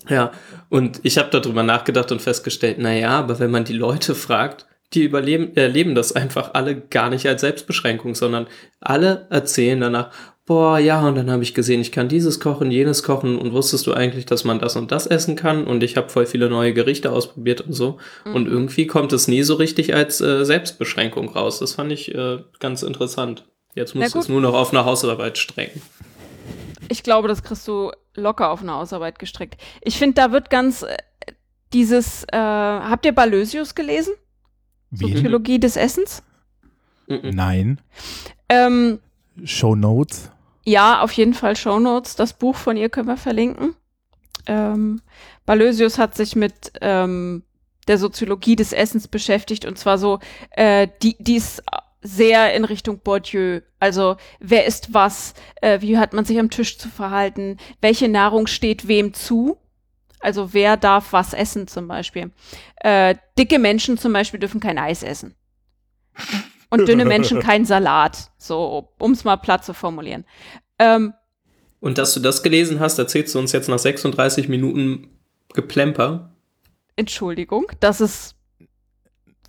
Ja, und ich habe darüber nachgedacht und festgestellt, na ja, aber wenn man die Leute fragt, die überleben, erleben das einfach alle gar nicht als Selbstbeschränkung, sondern alle erzählen danach, boah, ja, und dann habe ich gesehen, ich kann dieses kochen, jenes kochen und wusstest du eigentlich, dass man das und das essen kann und ich habe voll viele neue Gerichte ausprobiert und so und irgendwie kommt es nie so richtig als äh, Selbstbeschränkung raus. Das fand ich äh, ganz interessant. Jetzt du es nur noch auf eine Hausarbeit strecken. Ich glaube, das kriegst du locker auf eine Hausarbeit gestrickt. Ich finde, da wird ganz äh, dieses, äh, habt ihr Balösius gelesen? Wie? Soziologie des Essens? Nein. Ähm, Show Notes. ja, auf jeden Fall Shownotes. Das Buch von ihr können wir verlinken. Ähm, Balösius hat sich mit ähm, der Soziologie des Essens beschäftigt und zwar so, äh, die, die ist sehr in Richtung Bourdieu. Also wer isst was, äh, wie hat man sich am Tisch zu verhalten, welche Nahrung steht wem zu. Also wer darf was essen zum Beispiel. Äh, dicke Menschen zum Beispiel dürfen kein Eis essen. Und dünne Menschen kein Salat. So, um es mal platt zu formulieren. Ähm, Und dass du das gelesen hast, erzählst du uns jetzt nach 36 Minuten Geplemper. Entschuldigung, das ist.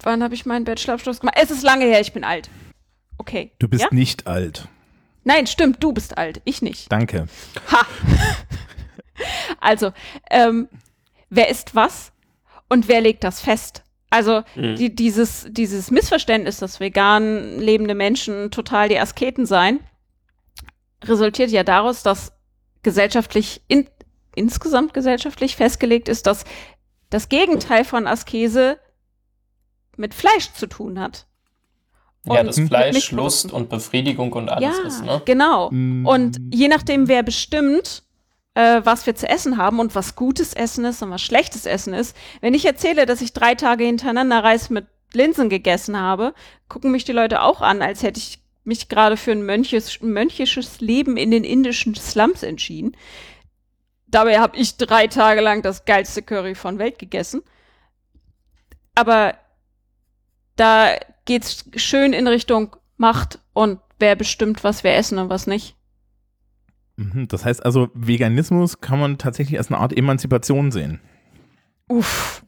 Wann habe ich meinen Bachelorabschluss gemacht? Es ist lange her, ich bin alt. Okay. Du bist ja? nicht alt. Nein, stimmt, du bist alt, ich nicht. Danke. Ha! also, ähm, wer isst was und wer legt das fest? Also Mhm. die, dieses, dieses Missverständnis, dass vegan lebende Menschen total die Asketen seien, resultiert ja daraus, dass gesellschaftlich, in, insgesamt gesellschaftlich festgelegt ist, dass das Gegenteil von Askese mit Fleisch zu tun hat. Ja, Und das mit Fleisch. Lust und Befriedigung und alles ja, ist, ne? genau. Mm. Und je nachdem, wer bestimmt, äh, was wir zu essen haben und was gutes Essen ist und was schlechtes Essen ist, wenn ich erzähle, dass ich drei Tage hintereinander Reis mit Linsen gegessen habe, gucken mich die Leute auch an, als hätte ich mich gerade für ein mönches, mönchisches Leben in den indischen Slums entschieden. Dabei habe ich drei Tage lang das geilste Curry von Welt gegessen. Aber da geht's schön in Richtung Macht und wer bestimmt, was wir essen und was nicht. Mhm, Das heißt also, Veganismus kann man tatsächlich als eine Art Emanzipation sehen. Uff.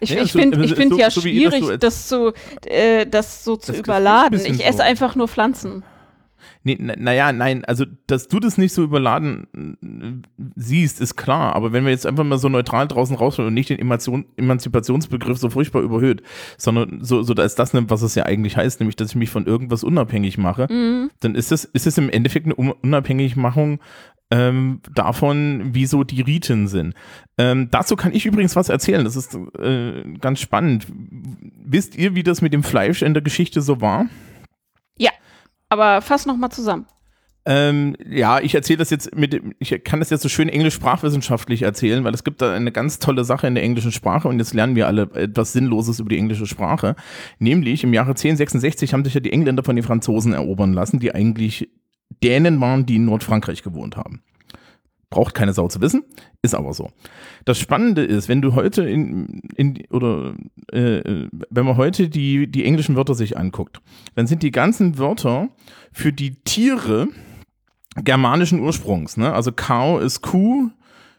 Ich, Ja, ich so- finde so- ich find so- ja so das schwierig, so das, zu, äh, das so zu Das klingt überladen. Ich esse so. einfach nur Pflanzen. Nee, na- naja, nein, also, dass du das nicht so überladen äh, siehst, ist klar. Aber wenn wir jetzt einfach mal so neutral draußen rausholen und nicht den Emanzipation, Emanzipationsbegriff so furchtbar überhöht, sondern so, so als das nimmt, was es ja eigentlich heißt, nämlich, dass ich mich von irgendwas unabhängig mache, Mhm. dann ist es, ist es im Endeffekt eine Un- Unabhängigmachung ähm, davon, wie so die Riten sind. Ähm, dazu kann ich übrigens was erzählen. Das ist äh, ganz spannend. Wisst ihr, wie das mit dem Fleisch in der Geschichte so war? Aber fass noch mal zusammen. Ähm, ja, ich erzähle das jetzt mit ich kann das jetzt so schön englisch sprachwissenschaftlich erzählen, weil es gibt da eine ganz tolle Sache in der englischen Sprache und jetzt lernen wir alle etwas Sinnloses über die englische Sprache. Nämlich im Jahre 1066 haben sich ja die Engländer von den Franzosen erobern lassen, die eigentlich Dänen waren, die in Nordfrankreich gewohnt haben. Braucht keine Sau zu wissen, ist aber so. Das Spannende ist, wenn du heute in, in oder äh, wenn man heute die, die englischen Wörter sich anguckt, dann sind die ganzen Wörter für die Tiere germanischen Ursprungs. Ne? Also Cow ist Kuh,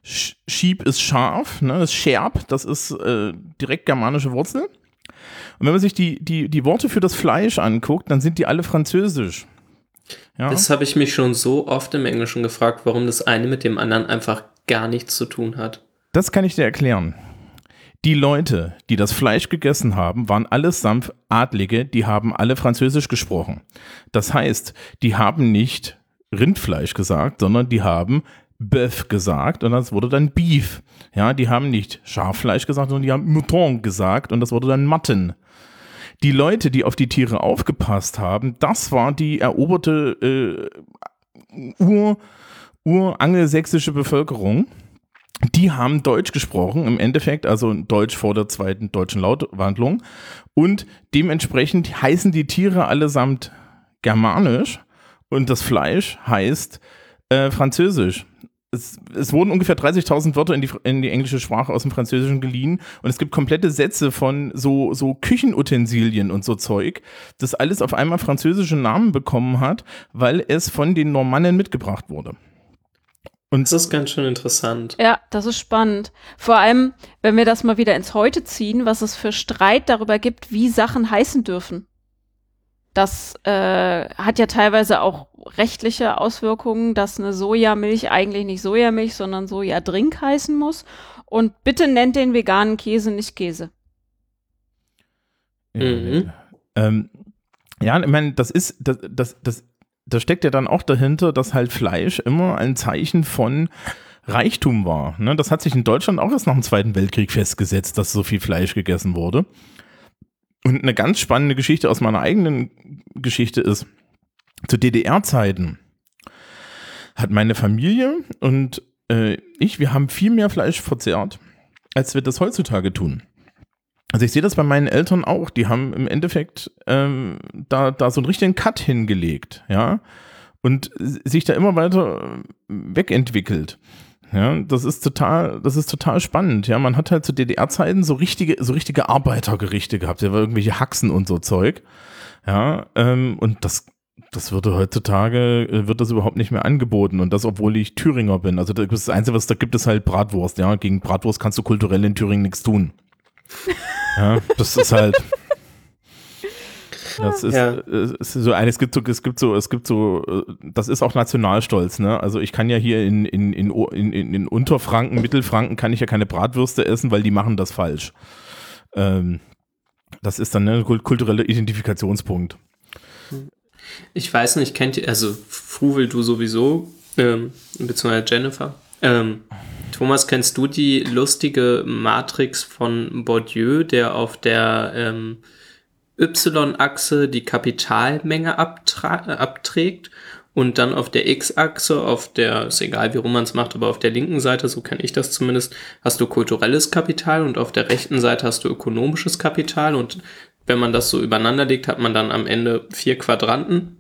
Sheep ist Schaf, ne? das Scherb, das ist äh, direkt germanische Wurzel. Und wenn man sich die, die, die Worte für das Fleisch anguckt, dann sind die alle französisch. Ja? Das habe ich mich schon so oft im Englischen gefragt, warum das eine mit dem anderen einfach gar nichts zu tun hat. Das kann ich dir erklären. Die Leute, die das Fleisch gegessen haben, waren allesamt Adlige, die haben alle Französisch gesprochen. Das heißt, die haben nicht Rindfleisch gesagt, sondern die haben Bœuf gesagt und das wurde dann Beef. Ja, die haben nicht Schaffleisch gesagt, sondern die haben Mouton gesagt und das wurde dann Matten. Die Leute, die auf die Tiere aufgepasst haben, das war die eroberte äh, Ur, urangelsächsische Bevölkerung. Die haben Deutsch gesprochen, im Endeffekt, also Deutsch vor der zweiten deutschen Lautwandlung. Und dementsprechend heißen die Tiere allesamt germanisch und das Fleisch heißt äh, französisch. Es, es wurden ungefähr 30.000 Wörter in die, in die englische Sprache aus dem Französischen geliehen und es gibt komplette Sätze von so, so Küchenutensilien und so Zeug, das alles auf einmal französische Namen bekommen hat, weil es von den Normannen mitgebracht wurde. Das ist ganz schön interessant. Ja, das ist spannend. Vor allem, wenn wir das mal wieder ins Heute ziehen, was es für Streit darüber gibt, wie Sachen heißen dürfen. Das äh, hat ja teilweise auch rechtliche Auswirkungen, dass eine Sojamilch eigentlich nicht Sojamilch, sondern Sojadrink heißen muss. Und bitte nennt den veganen Käse nicht Käse. Mhm. Ähm, ja, ich meine, das ist, das, das, das, da steckt ja dann auch dahinter, dass halt Fleisch immer ein Zeichen von Reichtum war. Ne? Das hat sich in Deutschland auch erst nach dem Zweiten Weltkrieg festgesetzt, dass so viel Fleisch gegessen wurde. Und eine ganz spannende Geschichte aus meiner eigenen Geschichte ist, zu DDR-Zeiten hat meine Familie und äh, ich, wir haben viel mehr Fleisch verzehrt, als wir das heutzutage tun. Also ich sehe das bei meinen Eltern auch. Die haben im Endeffekt ähm, da, da so einen richtigen Cut hingelegt, ja. Und sich da immer weiter wegentwickelt. Ja, das ist total, das ist total spannend. Ja, man hat halt zu DDR-Zeiten so richtige, so richtige Arbeitergerichte gehabt. Ja, irgendwelche Haxen und so Zeug. Ja, ähm, und das, das würde heutzutage, äh, wird das überhaupt nicht mehr angeboten. Und das, obwohl ich Thüringer bin. Also das Einzige, was da gibt, ist halt Bratwurst. Ja, gegen Bratwurst kannst du kulturell in Thüringen nichts tun. Ja, das ist halt. Das ist, Ja. äh, ist so ein, es gibt so, es gibt so, es gibt so, äh, das ist auch Nationalstolz, ne? Also ich kann ja hier in, in, in, in, in Unterfranken, Mittelfranken kann ich ja keine Bratwürste essen, weil die machen das falsch. Ähm, das ist dann ne, ein kultureller Identifikationspunkt. Ich weiß nicht, kennt ihr, also Fruvel du sowieso, ähm, beziehungsweise Jennifer. Ähm, Thomas, kennst du die lustige Matrix von Bourdieu, der auf der ähm, Y-Achse die Kapitalmenge äh, abträgt und dann auf der X-Achse, auf der, ist egal wie rum man es macht, aber auf der linken Seite, so kenne ich das zumindest, hast du kulturelles Kapital und auf der rechten Seite hast du ökonomisches Kapital und wenn man das so übereinander legt, hat man dann am Ende vier Quadranten.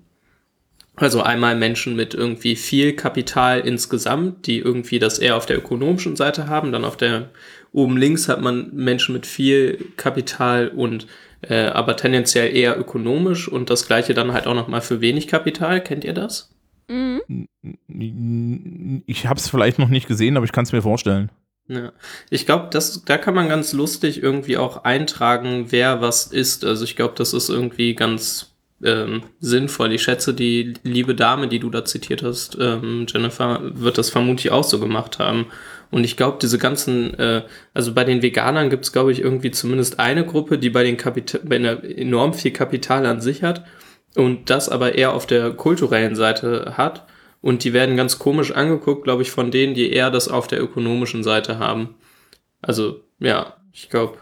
Also einmal Menschen mit irgendwie viel Kapital insgesamt, die irgendwie das eher auf der ökonomischen Seite haben. Dann auf der oben links hat man Menschen mit viel Kapital und äh, aber tendenziell eher ökonomisch und das gleiche dann halt auch nochmal für wenig Kapital. Kennt ihr das? Mhm. Ich habe es vielleicht noch nicht gesehen, aber ich kann es mir vorstellen. Ja. Ich glaube, das, da kann man ganz lustig irgendwie auch eintragen, wer was ist. Also ich glaube, das ist irgendwie ganz ähm, sinnvoll. Ich schätze, die liebe Dame, die du da zitiert hast, ähm, Jennifer, wird das vermutlich auch so gemacht haben. Und ich glaube, diese ganzen, äh, also bei den Veganern gibt es, glaube ich, irgendwie zumindest eine Gruppe, die bei den Kapital, bei einer enorm viel Kapital an sich hat und das aber eher auf der kulturellen Seite hat. Und die werden ganz komisch angeguckt, glaube ich, von denen, die eher das auf der ökonomischen Seite haben. Also, ja, ich glaube,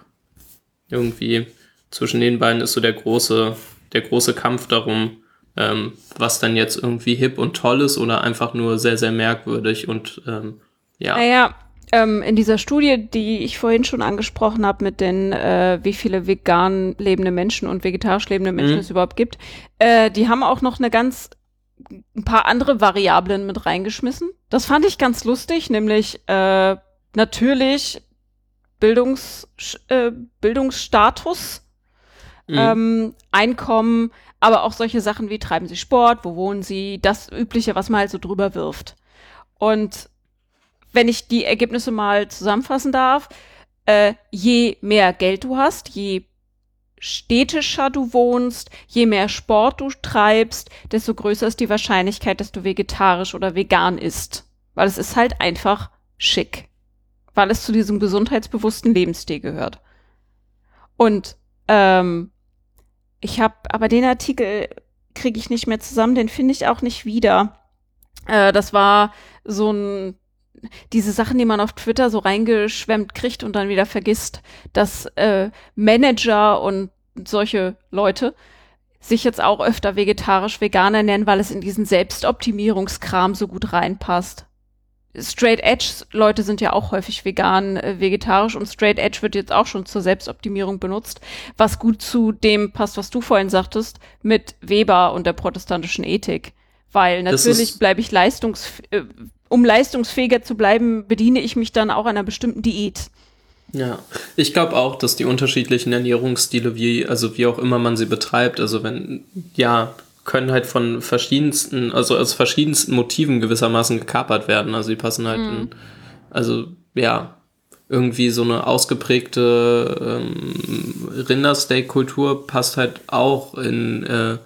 irgendwie zwischen den beiden ist so der große, der große Kampf darum, ähm, was dann jetzt irgendwie hip und toll ist oder einfach nur sehr, sehr merkwürdig und ähm, ja. Naja, ähm, in dieser Studie, die ich vorhin schon angesprochen habe, mit den, äh, wie viele vegan lebende Menschen und vegetarisch lebende Menschen Mhm. es überhaupt gibt, äh, die haben auch noch eine ganz, ein paar andere Variablen mit reingeschmissen. Das fand ich ganz lustig, nämlich äh, natürlich Bildungs, äh, Bildungsstatus, Mhm. ähm, Einkommen, aber auch solche Sachen wie treiben sie Sport, wo wohnen sie, das Übliche, was man halt so drüber wirft. Und wenn ich die Ergebnisse mal zusammenfassen darf, äh, je mehr Geld du hast, je städtischer du wohnst, je mehr Sport du treibst, desto größer ist die Wahrscheinlichkeit, dass du vegetarisch oder vegan isst. Weil es ist halt einfach schick. Weil es zu diesem gesundheitsbewussten Lebensstil gehört. Und ähm, ich habe, aber den Artikel kriege ich nicht mehr zusammen, den finde ich auch nicht wieder. Äh, das war so ein diese Sachen, die man auf Twitter so reingeschwemmt kriegt und dann wieder vergisst, dass äh, Manager und solche Leute sich jetzt auch öfter vegetarisch Veganer nennen, weil es in diesen Selbstoptimierungskram so gut reinpasst. Straight Edge Leute sind ja auch häufig vegan, äh, vegetarisch und Straight Edge wird jetzt auch schon zur Selbstoptimierung benutzt, was gut zu dem passt, was du vorhin sagtest, mit Weber und der protestantischen Ethik. Weil natürlich bleibe ich leistungs, äh, um leistungsfähiger zu bleiben, bediene ich mich dann auch einer bestimmten Diät. Ja, ich glaube auch, dass die unterschiedlichen Ernährungsstile, wie, also wie auch immer man sie betreibt, also wenn, ja, können halt von verschiedensten, also aus verschiedensten Motiven gewissermaßen gekapert werden. Also die passen halt in, also ja, irgendwie so eine ausgeprägte ähm, Rindersteak-Kultur passt halt auch in, äh,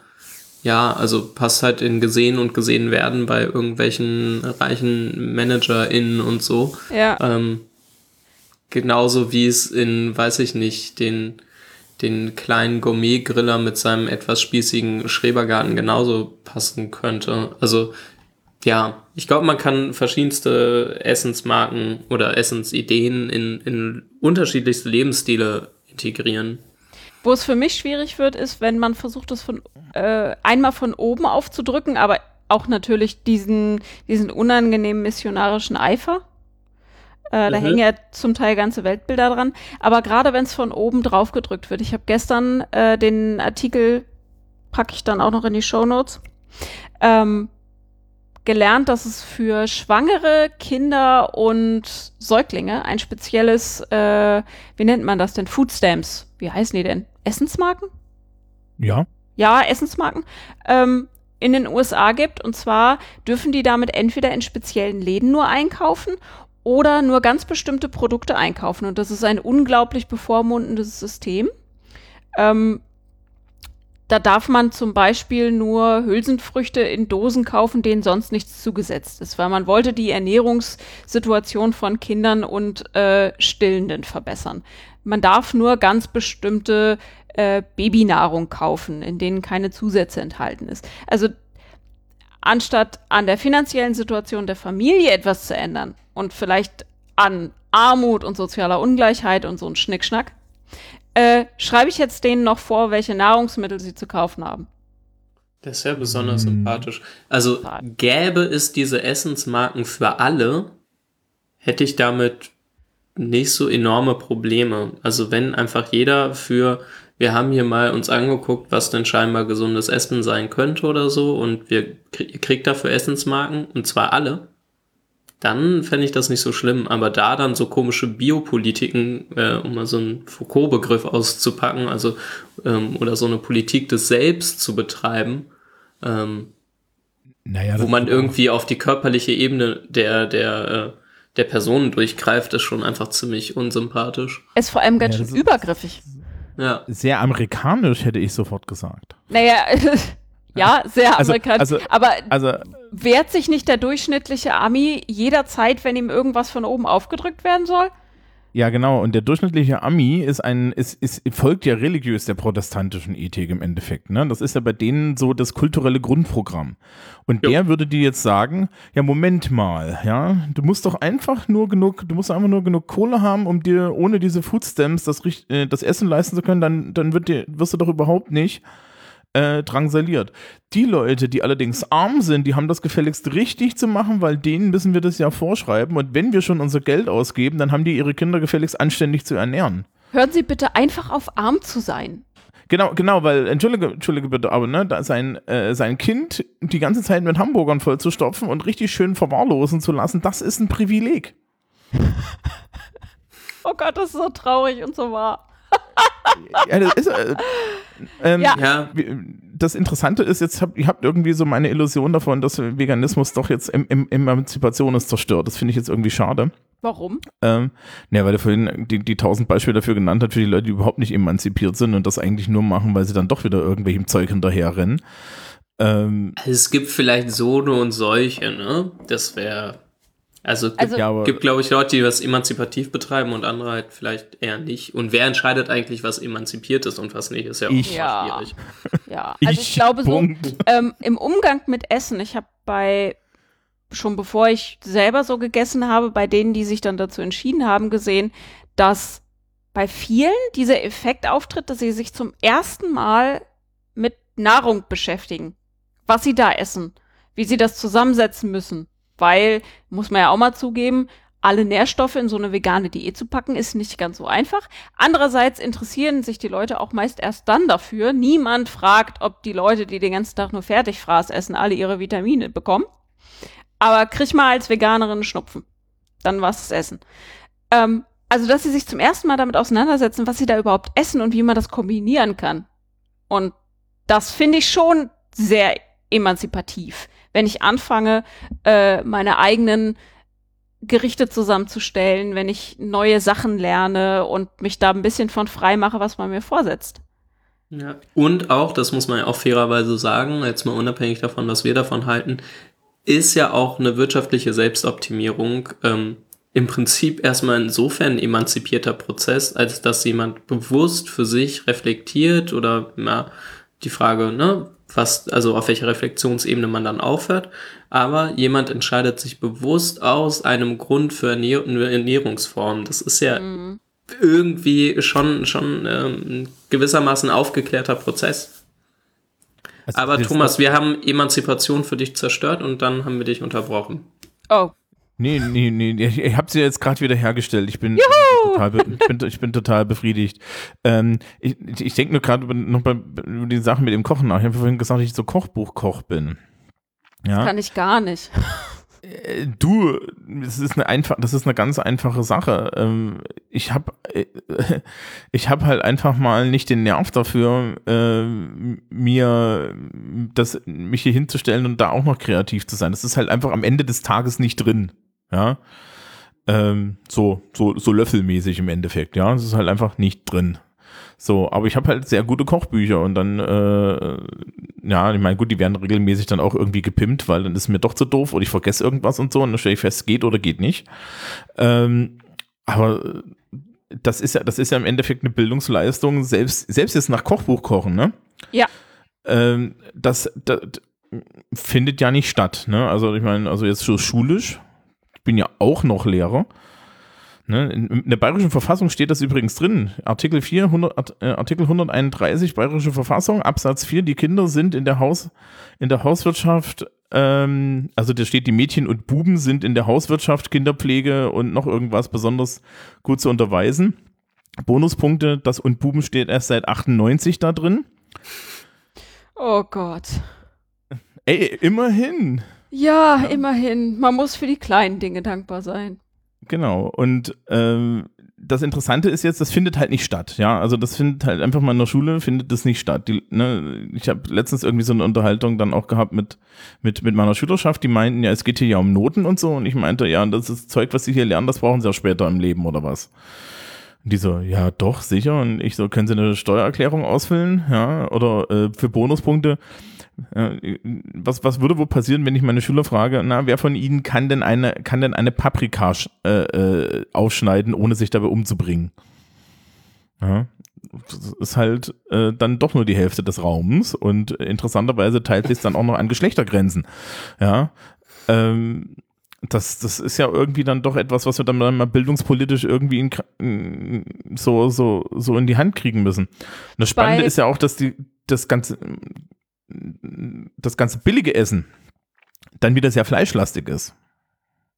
ja, also passt halt in gesehen und gesehen werden bei irgendwelchen reichen ManagerInnen und so. Ja. Ähm, genauso wie es in, weiß ich nicht, den, den kleinen Gourmet-Griller mit seinem etwas spießigen Schrebergarten genauso passen könnte. Also, ja, ich glaube, man kann verschiedenste Essensmarken oder Essensideen in, in unterschiedlichste Lebensstile integrieren. Wo es für mich schwierig wird, ist, wenn man versucht, das von äh, einmal von oben aufzudrücken, aber auch natürlich diesen, diesen unangenehmen missionarischen Eifer. Äh, da Mhm. hängen ja zum Teil ganze Weltbilder dran. Aber gerade wenn es von oben drauf gedrückt wird. Ich habe gestern äh, den Artikel, packe ich dann auch noch in die Shownotes, ähm, gelernt, dass es für Schwangere, Kinder und Säuglinge ein spezielles, äh, wie nennt man das denn? Food Stamps. Wie heißen die denn? Essensmarken? Ja. Ja, Essensmarken, ähm, in den USA gibt. Und zwar dürfen die damit entweder in speziellen Läden nur einkaufen oder nur ganz bestimmte Produkte einkaufen. Und das ist ein unglaublich bevormundendes System. Ähm, da darf man zum Beispiel nur Hülsenfrüchte in Dosen kaufen, denen sonst nichts zugesetzt ist, weil man wollte die Ernährungssituation von Kindern und äh, Stillenden verbessern. Man darf nur ganz bestimmte äh, Babynahrung kaufen, in denen keine Zusätze enthalten ist. Also anstatt an der finanziellen Situation der Familie etwas zu ändern und vielleicht an Armut und sozialer Ungleichheit und so ein Schnickschnack, äh, schreibe ich jetzt denen noch vor, welche Nahrungsmittel sie zu kaufen haben. Das ist ja besonders Hm. sympathisch. Also gäbe es diese Essensmarken für alle, hätte ich damit nicht so enorme Probleme. Also wenn einfach jeder für, wir haben hier mal uns angeguckt, was denn scheinbar gesundes Essen sein könnte oder so und wir krie- ihr kriegt dafür Essensmarken und zwar alle, dann fände ich das nicht so schlimm. Aber da dann so komische Biopolitiken, äh, um mal so einen Foucault-Begriff auszupacken, also ähm, oder so eine Politik des Selbst zu betreiben, ähm, Naja, wo man irgendwie auf die körperliche Ebene der, der, äh, der Personen durchgreift, ist schon einfach ziemlich unsympathisch. Ist vor allem ganz Ja, schön übergriffig. Ja. sehr amerikanisch, hätte ich sofort gesagt. Naja, ja, sehr Also- amerikanisch. also- aber Also, wehrt sich nicht der durchschnittliche Ami jederzeit, wenn ihm irgendwas von oben aufgedrückt werden soll? ja, genau. Und der durchschnittliche Ami ist ein, ist, ist, folgt ja religiös der protestantischen Ethik im Endeffekt. Ne? Das ist ja bei denen so das kulturelle Grundprogramm. Und Jo. der würde dir jetzt sagen, ja, Moment mal, ja, du musst doch einfach nur genug, du musst einfach nur genug Kohle haben, um dir ohne diese Foodstamps das, äh, das Essen leisten zu können, dann, dann wird dir, wirst du doch überhaupt nicht äh, drangsaliert. Die Leute, die allerdings arm sind, die haben das gefälligst richtig zu machen, weil denen müssen wir das ja vorschreiben. Und wenn wir schon unser Geld ausgeben, dann haben die ihre Kinder gefälligst anständig zu ernähren. Hören Sie bitte einfach auf, arm zu sein. Genau, genau, weil, entschuldige, entschuldige bitte, aber ne, da sein, äh, sein Kind die ganze Zeit mit Hamburgern vollzustopfen und richtig schön verwahrlosen zu lassen, das ist ein Privileg. Oh Gott, das ist so traurig und so wahr. Ja, das ist, äh, ähm, Ja. Das Interessante ist, jetzt habt ihr habt irgendwie so meine Illusion davon, dass Veganismus doch jetzt em, em, Emanzipation ist zerstört. Das finde ich jetzt irgendwie schade. Warum? Ähm, ne, weil er vorhin die, die tausend Beispiele dafür genannt hat, für die Leute, die überhaupt nicht emanzipiert sind und das eigentlich nur machen, weil sie dann doch wieder irgendwelchem Zeug hinterherrennen. Ähm, also es gibt vielleicht so und solche, ne? Das wäre. Also, gibt, Also- ja, gibt glaube ich, Leute, die was emanzipativ betreiben und andere halt vielleicht eher nicht. Und wer entscheidet eigentlich, was emanzipiert ist und was nicht, ist ja auch Ich. Ja. schwierig. Ja, also ich, glaube so, ähm, im Umgang mit Essen, ich habe bei, schon bevor ich selber so gegessen habe, bei denen, die sich dann dazu entschieden haben, gesehen, dass bei vielen dieser Effekt auftritt, dass sie sich zum ersten Mal mit Nahrung beschäftigen. Was sie da essen, wie sie das zusammensetzen müssen. Weil, muss man ja auch mal zugeben, alle Nährstoffe in so eine vegane Diät zu packen, ist nicht ganz so einfach. Andererseits interessieren sich die Leute auch meist erst dann dafür. Niemand fragt, ob die Leute, die den ganzen Tag nur Fertigfraß essen, alle ihre Vitamine bekommen. Aber krieg mal als Veganerin Schnupfen. Dann war's das Essen. Ähm, also, dass sie sich zum ersten Mal damit auseinandersetzen, was sie da überhaupt essen und wie man das kombinieren kann. Und das finde ich schon sehr emanzipativ. Wenn ich anfange, äh, meine eigenen Gerichte zusammenzustellen, wenn ich neue Sachen lerne und mich da ein bisschen von frei mache, was man mir vorsetzt. Ja. Und auch, das muss man ja auch fairerweise sagen, jetzt mal unabhängig davon, was wir davon halten, ist ja auch eine wirtschaftliche Selbstoptimierung ähm, im Prinzip erstmal insofern ein emanzipierter Prozess, als dass jemand bewusst für sich reflektiert oder ja, die Frage, ne, was, also auf welcher Reflexionsebene man dann aufhört, aber jemand entscheidet sich bewusst aus einem Grund für Ernähr Ernährungsform. Das ist ja Mhm. irgendwie schon, schon ähm, gewissermaßen aufgeklärter Prozess. Also Aber das- Thomas, wir haben Emanzipation für dich zerstört und dann haben wir dich unterbrochen. Oh, Nee, nee, nee, ich, ich habe sie jetzt gerade wieder hergestellt. Ich bin, total, be- ich bin, ich bin total befriedigt. Ähm, ich ich, denke nur gerade noch bei, über die Sachen mit dem Kochen nach. Ich habe vorhin gesagt, dass ich so Kochbuchkoch bin. Ja. Kann ich gar nicht. Äh, Du, das ist eine einfach, das ist eine ganz einfache Sache. Ähm, ich habe, ich habe halt einfach mal nicht den Nerv dafür, äh, mir das, mich hier hinzustellen und da auch noch kreativ zu sein. Das ist halt einfach am Ende des Tages nicht drin. Ja, ähm, so, so, so löffelmäßig im Endeffekt. Ja, es ist halt einfach nicht drin. So, aber ich habe halt sehr gute Kochbücher und dann, äh, ja, ich meine, gut, die werden regelmäßig dann auch irgendwie gepimpt, weil dann ist mir doch zu doof oder ich vergesse irgendwas und so und dann stelle ich fest, geht oder geht nicht. Ähm, aber das ist ja, das ist ja im Endeffekt eine Bildungsleistung, selbst, selbst jetzt nach Kochbuch kochen, ne? Ja. Ähm, das, das, findet ja nicht statt, ne? Also ich meine, also jetzt so schulisch, ich bin ja auch noch Lehrer. Ne? In, der Bayerischen Verfassung steht das übrigens drin. Artikel 4, 100, Art- äh, Artikel 131 Bayerische Verfassung, Absatz 4, die Kinder sind in der Haus, in der Hauswirtschaft, ähm, also da steht, die Mädchen und Buben sind in der Hauswirtschaft, Kinderpflege und noch irgendwas besonders gut zu unterweisen. Bonuspunkte, das und Buben steht erst seit 98 da drin. Oh Gott. Ey, immerhin. Ja, immerhin. Man muss für die kleinen Dinge dankbar sein. Genau. Und ähm, das Interessante ist jetzt, das findet halt nicht statt. Ja, also das findet halt einfach mal in der Schule findet das nicht statt. Die, ne, ich habe letztens irgendwie so eine Unterhaltung dann auch gehabt mit mit mit meiner Schülerschaft. Die meinten ja, es geht hier ja um Noten und so. Und ich meinte, ja, das ist Zeug, was sie hier lernen, das brauchen sie auch später im Leben oder was. Und die so, ja, doch, sicher. Und ich so, können Sie eine Steuererklärung ausfüllen? Ja, oder äh, für Bonuspunkte. Was, was würde wohl passieren, wenn ich meine Schüler frage, na, wer von ihnen kann denn eine, kann denn eine Paprika äh, äh, aufschneiden, ohne sich dabei umzubringen? Ja, das ist halt äh, dann doch nur die Hälfte des Raums und interessanterweise teilt sich dann auch noch an Geschlechtergrenzen. Ja, ähm, das, das ist ja irgendwie dann doch etwas, was wir dann mal bildungspolitisch irgendwie in, so, so, so in die Hand kriegen müssen. Und das Spannende Bei- ist ja auch, dass die, das ganze, das ganze billige Essen dann wieder sehr fleischlastig ist.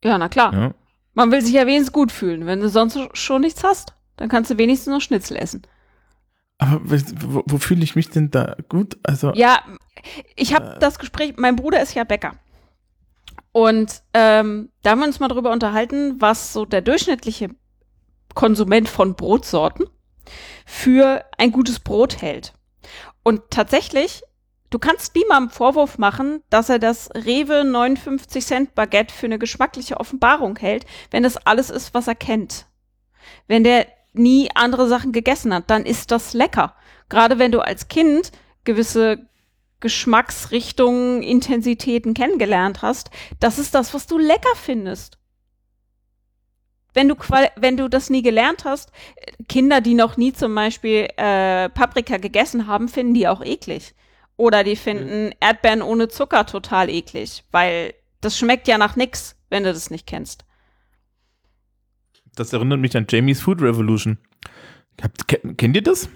Ja, na klar. Ja. Man will sich ja wenigstens gut fühlen. Wenn du sonst schon nichts hast, dann kannst du wenigstens noch Schnitzel essen. Aber wo, wo fühle ich mich denn da gut? Also, Ja, ich habe das Gespräch, mein Bruder ist ja Bäcker. Und ähm, da haben wir uns mal drüber unterhalten, was so der durchschnittliche Konsument von Brotsorten für ein gutes Brot hält. Und tatsächlich, du kannst niemandem Vorwurf machen, dass er das Rewe 59 Cent Baguette für eine geschmackliche Offenbarung hält, wenn das alles ist, was er kennt. Wenn der nie andere Sachen gegessen hat, dann ist das lecker. Gerade wenn du als Kind gewisse Geschmacksrichtungen, Intensitäten kennengelernt hast, das ist das, was du lecker findest. Wenn du, wenn du das nie gelernt hast, äh, Kinder, die noch nie zum Beispiel äh, Paprika gegessen haben, finden die auch eklig. Oder die finden Erdbeeren ohne Zucker total eklig, weil das schmeckt ja nach nix, wenn du das nicht kennst. das erinnert mich an Jamie's Food Revolution. Habt, kennt ihr das?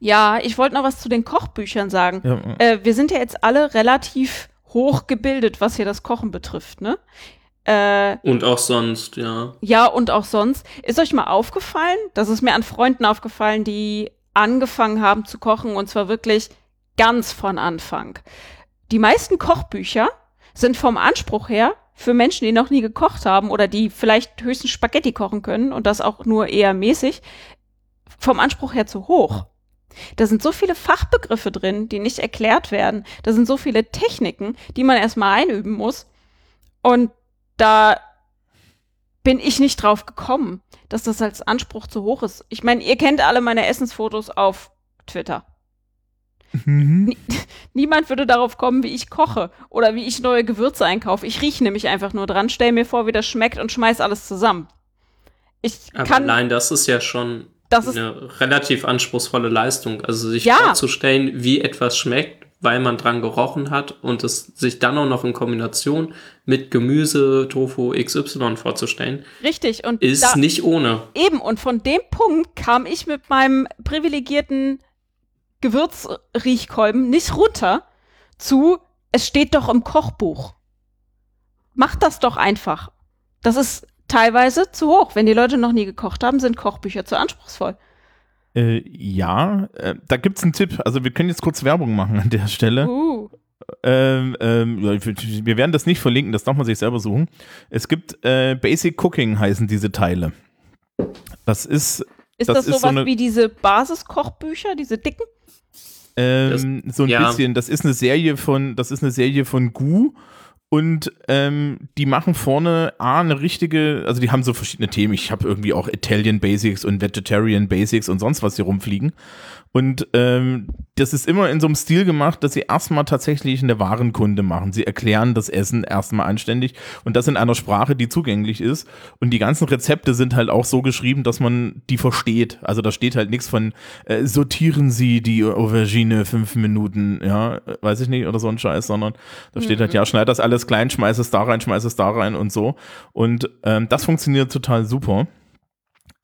Ja, ich wollte noch was zu den Kochbüchern sagen. Ja, Äh, wir sind ja jetzt alle relativ hoch gebildet, was hier das Kochen betrifft, ne? Äh, Und auch sonst, ja. Ja, und auch sonst. Ist euch mal aufgefallen, das ist mir an Freunden aufgefallen, die angefangen haben zu kochen und zwar wirklich ganz von Anfang. Die meisten Kochbücher sind vom Anspruch her für Menschen, die noch nie gekocht haben oder die vielleicht höchstens Spaghetti kochen können und das auch nur eher mäßig, vom Anspruch her zu hoch. Da sind so viele Fachbegriffe drin, die nicht erklärt werden. Da sind so viele Techniken, die man erstmal einüben muss. Und da bin ich nicht drauf gekommen, dass das als Anspruch zu hoch ist. Ich meine, ihr kennt alle meine Essensfotos auf Twitter. Mhm. Niemand würde darauf kommen, wie ich koche oder wie ich neue Gewürze einkaufe. Ich rieche nämlich einfach nur dran, stell mir vor, wie das schmeckt und schmeiß alles zusammen. Ich Aber kann, allein das ist ja schon das ist, eine relativ anspruchsvolle Leistung. Also sich Ja. vorzustellen, wie etwas schmeckt, weil man dran gerochen hat und es sich dann auch noch in Kombination mit Gemüse, Tofu, XY vorzustellen, richtig. Und ist da, nicht ohne. Eben, und von dem Punkt kam ich mit meinem privilegierten Gewürzriechkolben nicht runter zu, es steht doch im Kochbuch. Macht das doch einfach. Das ist teilweise zu hoch. Wenn die Leute noch nie gekocht haben, sind Kochbücher zu anspruchsvoll. Äh, ja, äh, da gibt's einen Tipp. Also wir können jetzt kurz Werbung machen an der Stelle. Uh. Ähm, ähm, wir werden das nicht verlinken, das darf man sich selber suchen. Es gibt äh, Basic Cooking heißen diese Teile. Das ist Ist Das das, ist so sowas eine- wie diese Basiskochbücher, diese dicken? Ähm, so ein ja. bisschen, das ist eine Serie von, das ist eine Serie von Gu und ähm, die machen vorne A, eine richtige, also die haben so verschiedene Themen. Ich habe irgendwie auch Italian Basics und Vegetarian Basics und sonst was hier rumfliegen. Und ähm, das ist immer in so einem Stil gemacht, dass sie erstmal tatsächlich eine Warenkunde machen. Sie erklären das Essen erstmal anständig und das in einer Sprache, die zugänglich ist. Und die ganzen Rezepte sind halt auch so geschrieben, dass man die versteht. Also da steht halt nichts von äh, sortieren Sie die Aubergine fünf Minuten, ja, weiß ich nicht, oder so ein Scheiß, sondern da steht halt, ja, schneid das alles klein, schmeiß es da rein, schmeiß es da rein und so. Und ähm, das funktioniert total super.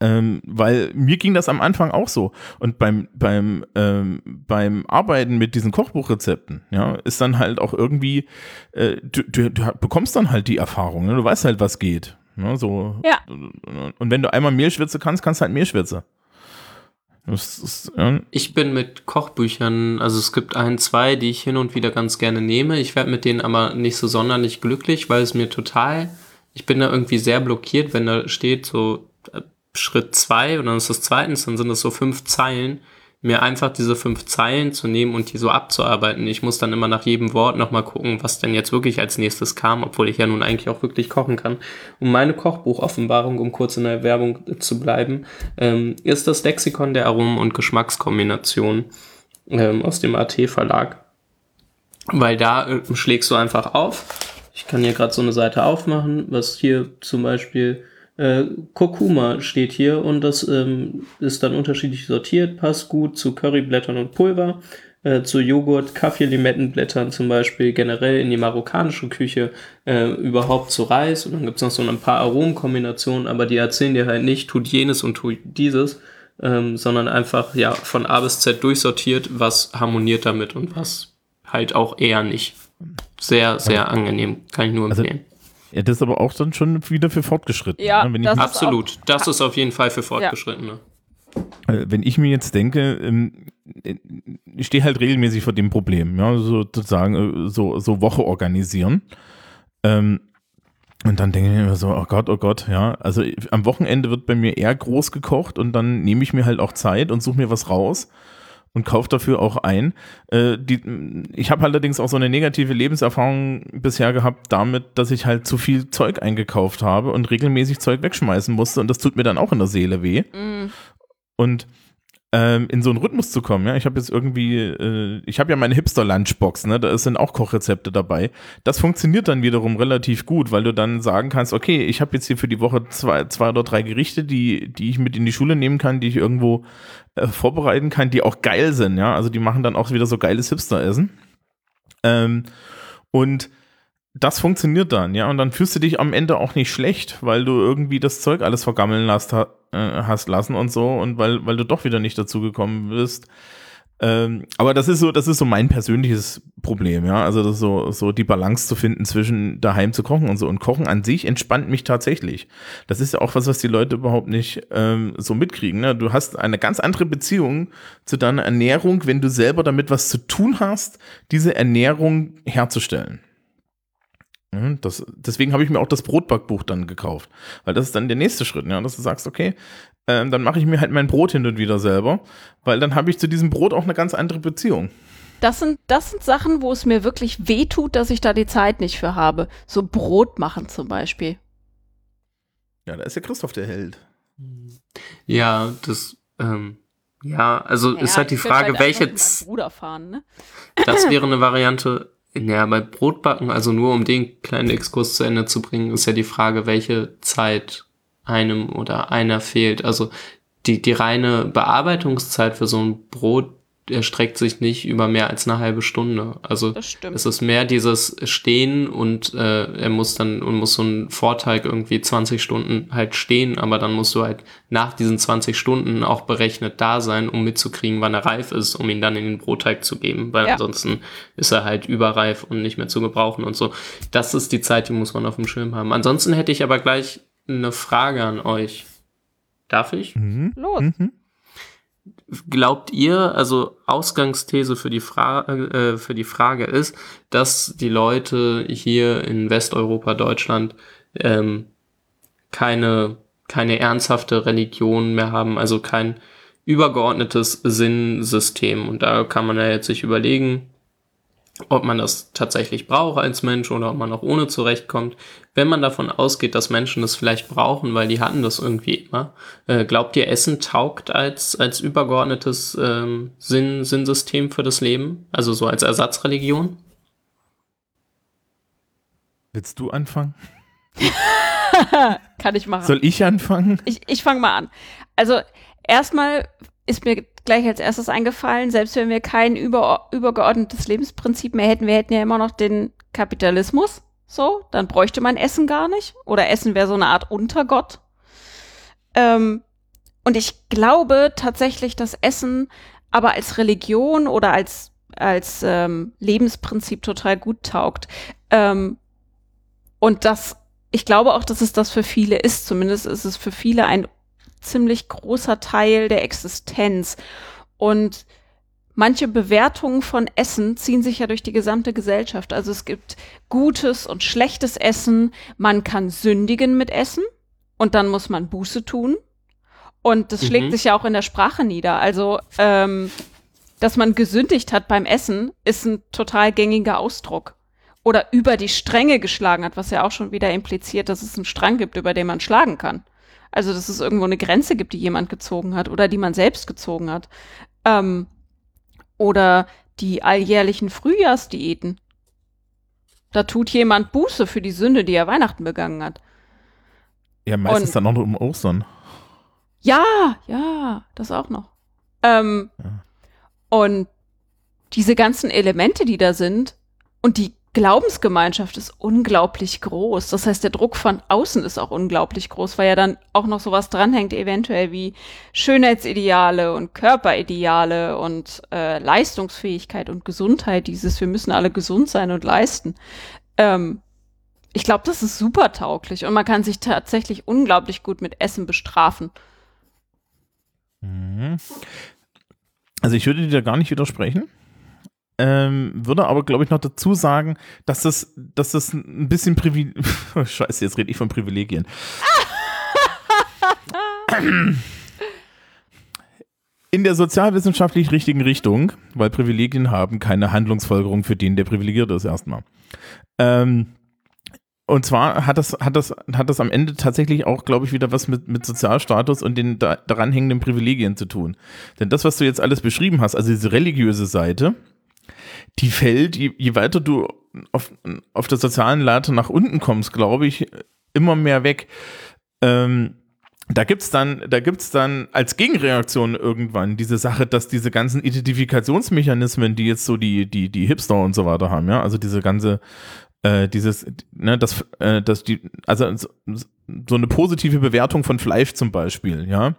Ähm, weil mir ging das am Anfang auch so. Und beim, beim, ähm, beim Arbeiten mit diesen Kochbuchrezepten, ja, ist dann halt auch irgendwie, äh, du, du, du bekommst dann halt die Erfahrung, ne? du weißt halt, was geht. Ne? So, Ja. Und wenn du einmal Mehlschwitze kannst, kannst du halt Mehlschwitze. Das ist, ja, Ich bin mit Kochbüchern, also es gibt ein, zwei, die ich hin und wieder ganz gerne nehme. Ich werde mit denen aber nicht so sonderlich glücklich, weil es mir total, ich bin da irgendwie sehr blockiert, wenn da steht so äh, Schritt zwei und dann ist das zweitens, dann sind das so fünf Zeilen, mir einfach diese fünf Zeilen zu nehmen und die so abzuarbeiten. Ich muss dann immer nach jedem Wort nochmal gucken, was denn jetzt wirklich als nächstes kam, obwohl ich ja nun eigentlich auch wirklich kochen kann. Und meine Kochbuchoffenbarung, um kurz in der Werbung zu bleiben, ähm, ist das Lexikon der Aromen- und Geschmackskombinationen ähm, aus dem AT-Verlag. Weil da äh, schlägst du einfach auf. Ich kann hier gerade so eine Seite aufmachen, was hier zum Beispiel äh, Kurkuma steht hier und das ähm, ist dann unterschiedlich sortiert, passt gut zu Curryblättern und Pulver, äh, zu Joghurt, Kaffee, Limettenblättern zum Beispiel, generell in die marokkanische Küche, äh, überhaupt zu Reis und dann gibt's noch so ein paar Aromenkombinationen, aber die erzählen dir halt nicht, tut jenes und tut dieses, ähm, sondern einfach ja von A bis Z durchsortiert, was harmoniert damit und was halt auch eher nicht. Sehr, sehr angenehm, kann ich nur Also, empfehlen. Ja, das ist aber auch dann schon wieder für Fortgeschrittene. Ja, ne? wenn, ich, das- ist Absolut. Das ist auf jeden Fall für Fortgeschrittene. äh, wenn ich mir jetzt denke, ähm, äh, ich stehe halt regelmäßig vor dem Problem, ja, so sozusagen äh, so, so Woche organisieren. Ähm, und dann denke ich mir so, oh Gott, oh Gott, ja. Also am Wochenende wird bei mir eher groß gekocht und dann nehme ich mir halt auch Zeit und suche mir was raus und kaufe dafür auch ein. Äh, die, ich habe allerdings auch so eine negative Lebenserfahrung bisher gehabt damit, dass ich halt zu viel Zeug eingekauft habe und regelmäßig Zeug wegschmeißen musste und das tut mir dann auch in der Seele weh. Mm. Und ähm, in so einen Rhythmus zu kommen, ja, ich habe jetzt irgendwie, äh, ich habe ja meine Hipster-Lunchbox, ne, da sind auch Kochrezepte dabei. Das funktioniert dann wiederum relativ gut, weil du dann sagen kannst, okay, ich habe jetzt hier für die Woche zwei, zwei oder drei Gerichte, die, die ich mit in die Schule nehmen kann, die ich irgendwo äh, vorbereiten kann, die auch geil sind, ja, also die machen dann auch wieder so geiles Hipster-Essen. Ähm, und das funktioniert dann, ja, und dann fühlst du dich am Ende auch nicht schlecht, weil du irgendwie das Zeug alles vergammeln hast, ha, äh, hast lassen und so und weil, weil du doch wieder nicht dazu gekommen bist. Ähm, aber das ist so, das ist so mein persönliches Problem, ja, also das so, so die Balance zu finden zwischen daheim zu kochen und so und Kochen an sich entspannt mich tatsächlich. Das ist ja auch was, was die Leute überhaupt nicht ähm, so mitkriegen, ne? Du hast eine ganz andere Beziehung zu deiner Ernährung, wenn du selber damit was zu tun hast, diese Ernährung herzustellen. Ja, Das, deswegen habe ich mir auch das Brotbackbuch dann gekauft, weil das ist dann der nächste Schritt, ja, dass du sagst, okay, ähm, dann mache ich mir halt mein Brot hin und wieder selber, weil dann habe ich zu diesem Brot auch eine ganz andere Beziehung. Das sind, das sind Sachen, wo es mir wirklich wehtut, dass ich da die Zeit nicht für habe. So Brot machen zum Beispiel. Ja, da ist ja Christoph der Held. Ja, das, ähm, ja, also ist Ja, halt die könnte Frage, halt welche, fahren, ne? das wäre eine Variante. Ja, bei Brotbacken, also nur um den kleinen Exkurs zu Ende zu bringen, ist ja die Frage, welche Zeit einem oder einer fehlt. Also die, die reine Bearbeitungszeit für so ein Brot, erstreckt sich nicht über mehr als eine halbe Stunde. Also Das stimmt. es ist mehr dieses Stehen und äh, er muss dann und muss so ein Vorteig irgendwie 20 Stunden halt stehen, aber dann musst du halt nach diesen 20 Stunden auch berechnet da sein, um mitzukriegen, wann er reif ist, um ihn dann in den Brotteig zu geben, weil Ja. ansonsten ist er halt überreif und nicht mehr zu gebrauchen und so. Das ist die Zeit, die muss man auf dem Schirm haben. Ansonsten hätte ich aber gleich eine Frage an euch. Darf ich? Los. Mhm. Glaubt ihr, also Ausgangsthese für die, Fra äh, für die Frage ist, dass die Leute hier in Westeuropa, Deutschland, ähm, keine, keine ernsthafte Religion mehr haben, also kein übergeordnetes Sinnsystem. Und da kann man ja jetzt sich überlegen, ob man das tatsächlich braucht als Mensch oder ob man auch ohne zurechtkommt. Wenn man davon ausgeht, dass Menschen das vielleicht brauchen, weil die hatten das irgendwie immer, äh, glaubt ihr, Essen taugt als, als übergeordnetes ähm, Sinn, Sinnsystem für das Leben? Also so als Ersatzreligion? Willst du anfangen? Kann ich machen. Soll ich anfangen? Ich, ich fange mal an. Also erstmal ist mir gleich als erstes eingefallen, selbst wenn wir kein über, übergeordnetes Lebensprinzip mehr hätten, wir hätten ja immer noch den Kapitalismus. So, dann bräuchte man Essen gar nicht. Oder Essen wäre so eine Art Untergott. Ähm, und ich glaube tatsächlich, dass Essen aber als Religion oder als, als ähm, Lebensprinzip total gut taugt. Ähm, und das, ich glaube auch, dass es das für viele ist. Zumindest ist es für viele ein ziemlich großer Teil der Existenz. Und manche Bewertungen von Essen ziehen sich ja durch die gesamte Gesellschaft. Also es gibt gutes und schlechtes Essen. Man kann sündigen mit Essen und dann muss man Buße tun. Und das Mhm. schlägt sich ja auch in der Sprache nieder. Also, ähm, dass man gesündigt hat beim Essen, ist ein total gängiger Ausdruck. Oder über die Stränge geschlagen hat, was ja auch schon wieder impliziert, dass es einen Strang gibt, über den man schlagen kann. Also, dass es irgendwo eine Grenze gibt, die jemand gezogen hat oder die man selbst gezogen hat. Ähm, oder die alljährlichen Frühjahrsdiäten. Da tut jemand Buße für die Sünde, die er Weihnachten begangen hat. Ja, meistens Und- dann auch noch um Ostern. Ja, ja, das auch noch. Ähm, Ja. Und diese ganzen Elemente, die da sind, und die Glaubensgemeinschaft ist unglaublich groß. Das heißt, der Druck von außen ist auch unglaublich groß, weil ja dann auch noch sowas dranhängt, eventuell wie Schönheitsideale und Körperideale und äh, Leistungsfähigkeit und Gesundheit, dieses wir müssen alle gesund sein und leisten. Ähm, ich glaube, das ist super tauglich und man kann sich tatsächlich unglaublich gut mit Essen bestrafen. Mhm. Also ich würde dir da gar nicht widersprechen. Ähm, würde aber, glaube ich, noch dazu sagen, dass das, dass das ein bisschen Privileg... Scheiße, jetzt rede ich von Privilegien. In der sozialwissenschaftlich richtigen Richtung, weil Privilegien haben keine Handlungsfolgerung für den, der privilegiert ist, erstmal. Ähm, und zwar hat das, hat das, hat das am Ende tatsächlich auch, glaube ich, wieder was mit, mit Sozialstatus und den da, daran hängenden Privilegien zu tun. Denn das, was du jetzt alles beschrieben hast, also diese religiöse Seite, die fällt, je, je weiter du auf, auf der sozialen Leiter nach unten kommst, glaube ich, immer mehr weg. Ähm, da gibt's dann, da dann als Gegenreaktion irgendwann diese Sache, dass diese ganzen Identifikationsmechanismen, die jetzt so die, die, die Hipster und so weiter haben, ja, also diese ganze, äh, dieses, ne, das, äh, das die, also so, so eine positive Bewertung von Fleisch zum Beispiel, ja,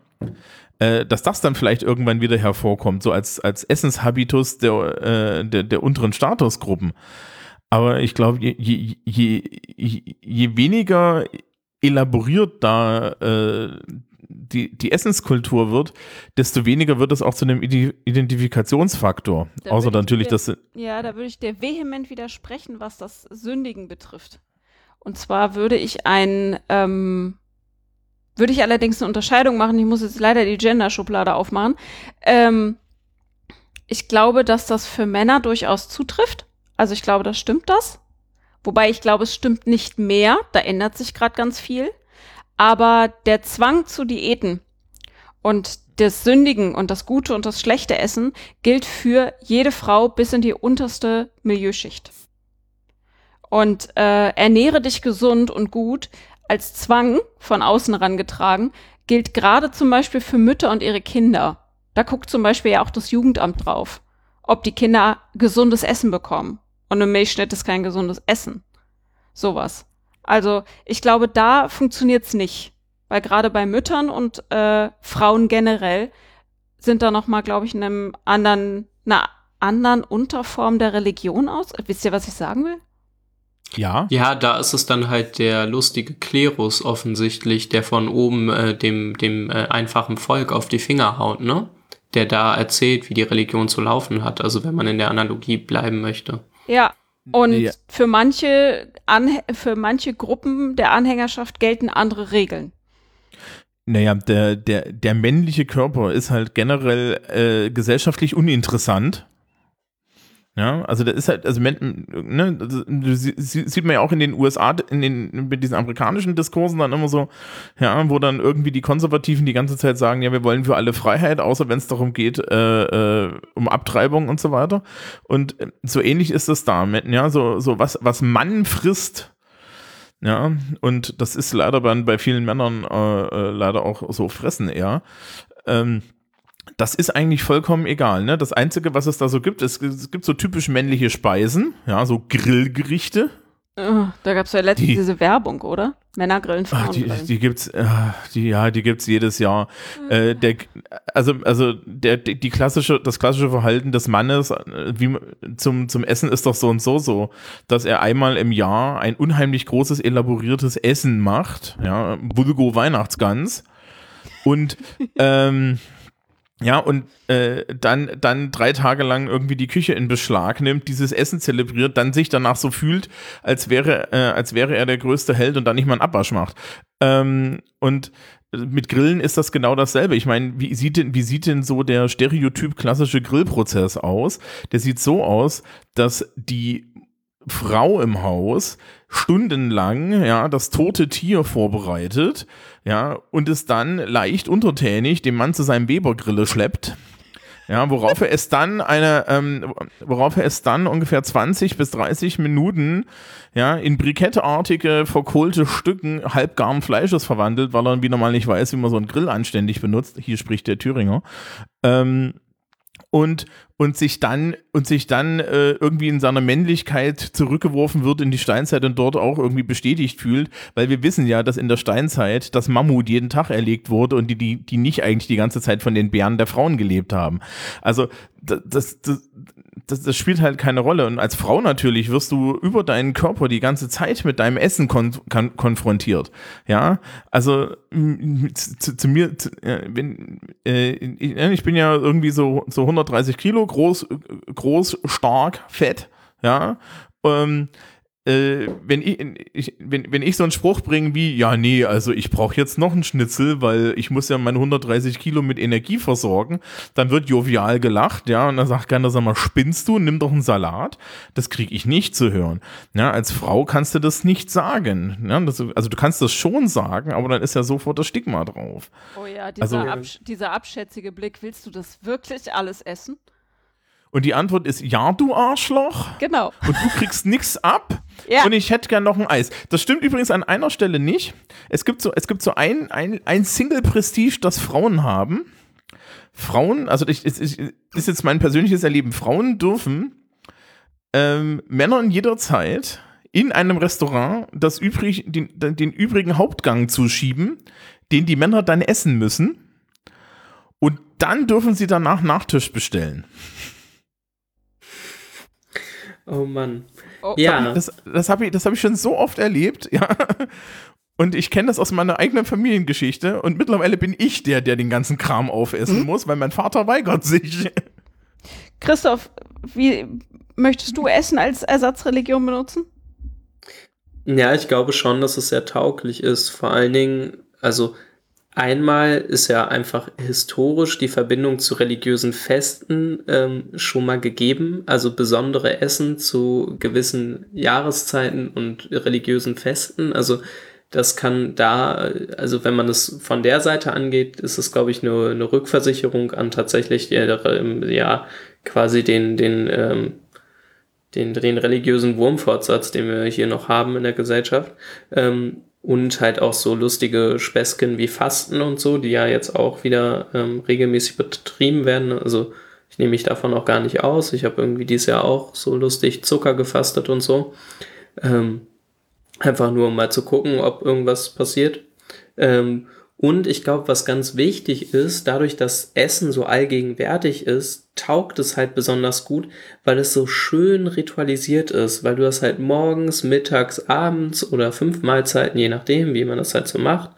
äh, dass das dann vielleicht irgendwann wieder hervorkommt, so als, als Essenshabitus der, äh, der, der unteren Statusgruppen. Aber ich glaube, je, je, je, je, weniger elaboriert da äh, die, die Essenskultur wird, desto weniger wird es auch zu einem Ide- Identifikationsfaktor. Da Außer natürlich, dir- dass Ja, da würde ich dir vehement widersprechen, was das Sündigen betrifft. Und zwar würde ich ein, ähm, würde ich allerdings eine Unterscheidung machen. Ich muss jetzt leider die Gender-Schublade aufmachen. Ähm, ich glaube, dass das für Männer durchaus zutrifft. Also ich glaube, das stimmt das. Wobei ich glaube, es stimmt nicht mehr. Da ändert sich gerade ganz viel. Aber der Zwang zu Diäten und das Sündigen und das gute und das schlechte Essen gilt für jede Frau bis in die unterste Milieuschicht. Und äh, ernähre dich gesund und gut als Zwang von außen herangetragen, gilt gerade zum Beispiel für Mütter und ihre Kinder. Da guckt zum Beispiel ja auch das Jugendamt drauf, ob die Kinder gesundes Essen bekommen. Und ein Milchschnitt ist kein gesundes Essen. Sowas. Also ich glaube, da funktioniert's nicht. Weil gerade bei Müttern und äh, Frauen generell sind da noch mal, glaube ich, in einem anderen, einer anderen Unterform der Religion aus. Wisst ihr, was ich sagen will? Ja. Ja, da ist es dann halt der lustige Klerus offensichtlich, der von oben äh, dem, dem äh, einfachen Volk auf die Finger haut, ne? Der da erzählt, wie die Religion zu laufen hat, also wenn man in der Analogie bleiben möchte. Ja. Und Ja. für manche Anhä für manche Gruppen der Anhängerschaft gelten andere Regeln. Naja, der, der, der männliche Körper ist halt generell äh, gesellschaftlich uninteressant. Ja, also da ist halt, also ne, sieht man ja auch in den USA, in den, mit diesen amerikanischen Diskursen dann immer so, ja, wo dann irgendwie die Konservativen die ganze Zeit sagen, ja, wir wollen für alle Freiheit, außer wenn es darum geht, äh, äh, um Abtreibung und so weiter. Und äh, so ähnlich ist es da, mit, ja, so, so was, was Mann frisst, ja, und das ist leider bei, bei vielen Männern äh, äh, leider auch so fressen eher. Ähm, das ist eigentlich vollkommen egal. Ne? Das Einzige, was es da so gibt, es, es gibt so typisch männliche Speisen, ja, so Grillgerichte. Oh, da gab's ja letztens Die- diese Werbung, oder? Männer grillen, Ach, Frauen die, grillen. die gibt's, äh, die, ja, die gibt's jedes Jahr. Äh, der, also, also der, die die klassische, das klassische Verhalten des Mannes äh, wie, zum, zum Essen ist doch so und so so, dass er einmal im Jahr ein unheimlich großes, elaboriertes Essen macht, ja, Vulgo Weihnachtsgans. Und ähm, ja, und äh, dann, dann drei Tage lang irgendwie die Küche in Beschlag nimmt, dieses Essen zelebriert, dann sich danach so fühlt, als wäre, äh, als wäre er der größte Held und dann nicht mal einen Abwasch macht. Ähm, und mit Grillen ist das genau dasselbe. Ich meine, wie sieht denn, wie sieht denn so der Stereotyp klassische Grillprozess aus? Der sieht so aus, dass die Frau im Haus stundenlang ja das tote Tier vorbereitet, ja, und es dann leicht untertänig dem Mann zu seinem Webergrille schleppt. Ja, worauf er es dann eine, ähm, worauf er es dann ungefähr 20 bis 30 Minuten ja, in briketteartige, verkohlte Stücken halbgaren Fleisches verwandelt, weil er wieder mal nicht weiß, wie man so einen Grill anständig benutzt. Hier spricht der Thüringer. Ähm, und, und sich dann, und sich dann äh, irgendwie in seiner Männlichkeit zurückgeworfen wird in die Steinzeit und dort auch irgendwie bestätigt fühlt, weil wir wissen ja, dass in der Steinzeit das Mammut jeden Tag erlegt wurde und die, die, die nicht eigentlich die ganze Zeit von den Bären der Frauen gelebt haben. Also das, das, das, das, spielt halt keine Rolle. Und als Frau natürlich wirst du über deinen Körper die ganze Zeit mit deinem Essen kon kon konfrontiert. Ja, also zu, zu, mir, zu, ja, wenn, äh, ich, bin ja irgendwie so, so 130 Kilo, groß, groß, stark, fett. Ja, ähm, äh, wenn, ich, ich, wenn, wenn ich so einen Spruch bringe wie, ja, nee, also ich brauche jetzt noch einen Schnitzel, weil ich muss ja meine 130 Kilo mit Energie versorgen, dann wird jovial gelacht, ja, und dann sagt keiner, sag mal, spinnst du, nimm doch einen Salat. Das kriege ich nicht zu hören. Ja, als Frau kannst du das nicht sagen. Ja, das, also du kannst das schon sagen, aber dann ist ja sofort das Stigma drauf. Oh ja, dieser, Also- absch dieser abschätzige Blick. Willst du das wirklich alles essen? Und die Antwort ist, ja, du Arschloch. Genau. und du kriegst nix ab. Ja. Und ich hätte gern noch ein Eis. Das stimmt übrigens an einer Stelle nicht. Es gibt so, es gibt so ein, ein, ein Single-Prestige, das Frauen haben. Frauen, also ich, ich, ich, ist jetzt mein persönliches Erleben. Frauen dürfen ähm, Männern jederzeit in einem Restaurant das übrig, den, den übrigen Hauptgang zuschieben, den die Männer dann essen müssen. Und dann dürfen sie danach Nachtisch bestellen. Oh Mann. Oh, Ja. Das, das habe ich, das hab ich schon so oft erlebt, ja. Und ich kenne das aus meiner eigenen Familiengeschichte. Und mittlerweile bin ich der, der den ganzen Kram aufessen muss, weil mein Vater weigert sich. Christoph, wie möchtest du Essen als Ersatzreligion benutzen? Ja, ich glaube schon, dass es sehr tauglich ist. Vor allen Dingen, also einmal ist ja einfach historisch die Verbindung zu religiösen Festen ähm, schon mal gegeben. Also besondere Essen zu gewissen Jahreszeiten und religiösen Festen. Also das kann da, also wenn man es von der Seite angeht, ist es, glaube ich, eine, eine Rückversicherung an tatsächlich ja quasi den, den ähm, den, den religiösen Wurmfortsatz, den wir hier noch haben in der Gesellschaft. Ähm, und halt auch so lustige Späßchen wie Fasten und so, die ja jetzt auch wieder ähm, regelmäßig betrieben werden. Also ich nehme mich davon auch gar nicht aus. Ich habe irgendwie dieses Jahr auch so lustig Zucker gefastet und so. Ähm, einfach nur um mal zu gucken, ob irgendwas passiert. Ähm, und ich glaube, was ganz wichtig ist, dadurch, dass Essen so allgegenwärtig ist, taugt es halt besonders gut, weil es so schön ritualisiert ist, weil du das halt morgens, mittags, abends oder fünf Mahlzeiten, je nachdem, wie man das halt so macht,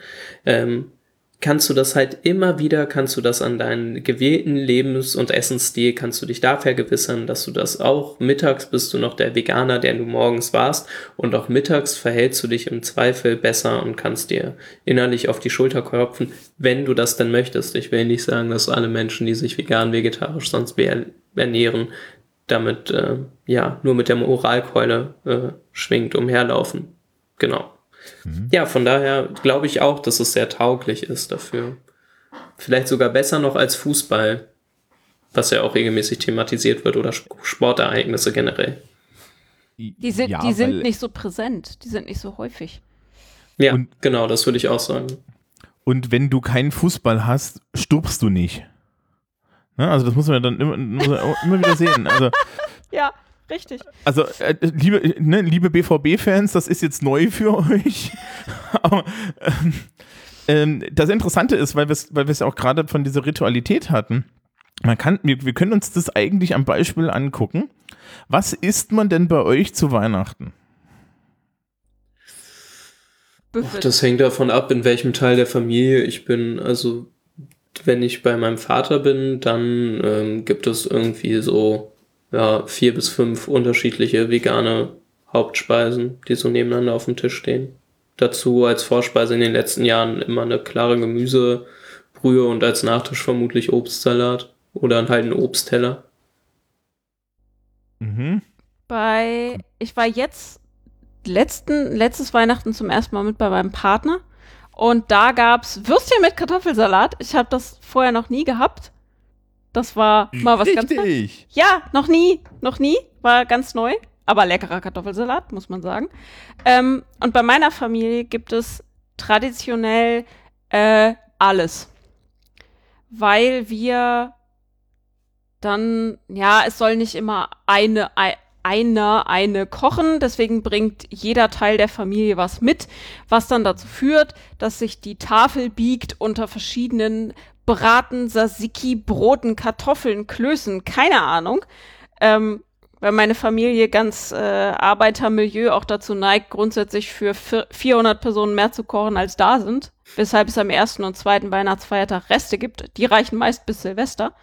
ähm, kannst du das halt immer wieder, kannst du das an deinen gewählten Lebens- und Essensstil, kannst du dich da vergewissern, dass du das auch mittags bist du noch der Veganer, der du morgens warst und auch mittags verhältst du dich im Zweifel besser und kannst dir innerlich auf die Schulter klopfen, wenn du das denn möchtest. Ich will nicht sagen, dass alle Menschen, die sich vegan, vegetarisch sonst ernähren, damit äh, ja nur mit der Moralkeule äh, schwingt umherlaufen. Genau. Mhm. Ja, von daher glaube ich auch, dass es sehr tauglich ist dafür. Vielleicht sogar besser noch als Fußball, was ja auch regelmäßig thematisiert wird oder Sportereignisse generell. Die sind, ja, die sind nicht so präsent, die sind nicht so häufig. Ja, und, genau, das würde ich auch sagen. Und wenn du keinen Fußball hast, stirbst du nicht. Ne? Also das muss man ja dann immer, immer wieder sehen. Also, ja. Richtig. Also, äh, liebe, ne, liebe BVB-Fans, das ist jetzt neu für euch. Aber ähm, ähm, das Interessante ist, weil wir es weil ja auch gerade von dieser Ritualität hatten, man kann, wir, wir können uns das eigentlich am Beispiel angucken. Was isst man denn bei euch zu Weihnachten? Ach, das hängt davon ab, in welchem Teil der Familie ich bin. Also, wenn ich bei meinem Vater bin, dann ähm, gibt es irgendwie so ja, vier bis fünf unterschiedliche vegane Hauptspeisen, die so nebeneinander auf dem Tisch stehen. Dazu als Vorspeise in den letzten Jahren immer eine klare Gemüsebrühe und als Nachtisch vermutlich Obstsalat oder halt ein Obstteller. Mhm. Bei, ich war jetzt letzten, letztes Weihnachten zum ersten Mal mit bei meinem Partner und da gab's Würstchen mit Kartoffelsalat. Ich habe das vorher noch nie gehabt das war mal was Richtig. ganz Ja, noch nie, noch nie. War ganz neu. Aber leckerer Kartoffelsalat, muss man sagen. Ähm, und bei meiner Familie gibt es traditionell äh, alles. Weil wir dann, ja, es soll nicht immer eine, einer eine kochen, deswegen bringt jeder Teil der Familie was mit, was dann dazu führt, dass sich die Tafel biegt unter verschiedenen Braten, Sasiki, Broten, Kartoffeln, Klößen, keine Ahnung. Ähm, weil meine Familie ganz äh, Arbeitermilieu auch dazu neigt, grundsätzlich für 400 Personen mehr zu kochen, als da sind. Weshalb es am ersten und zweiten Weihnachtsfeiertag Reste gibt. Die reichen meist bis Silvester.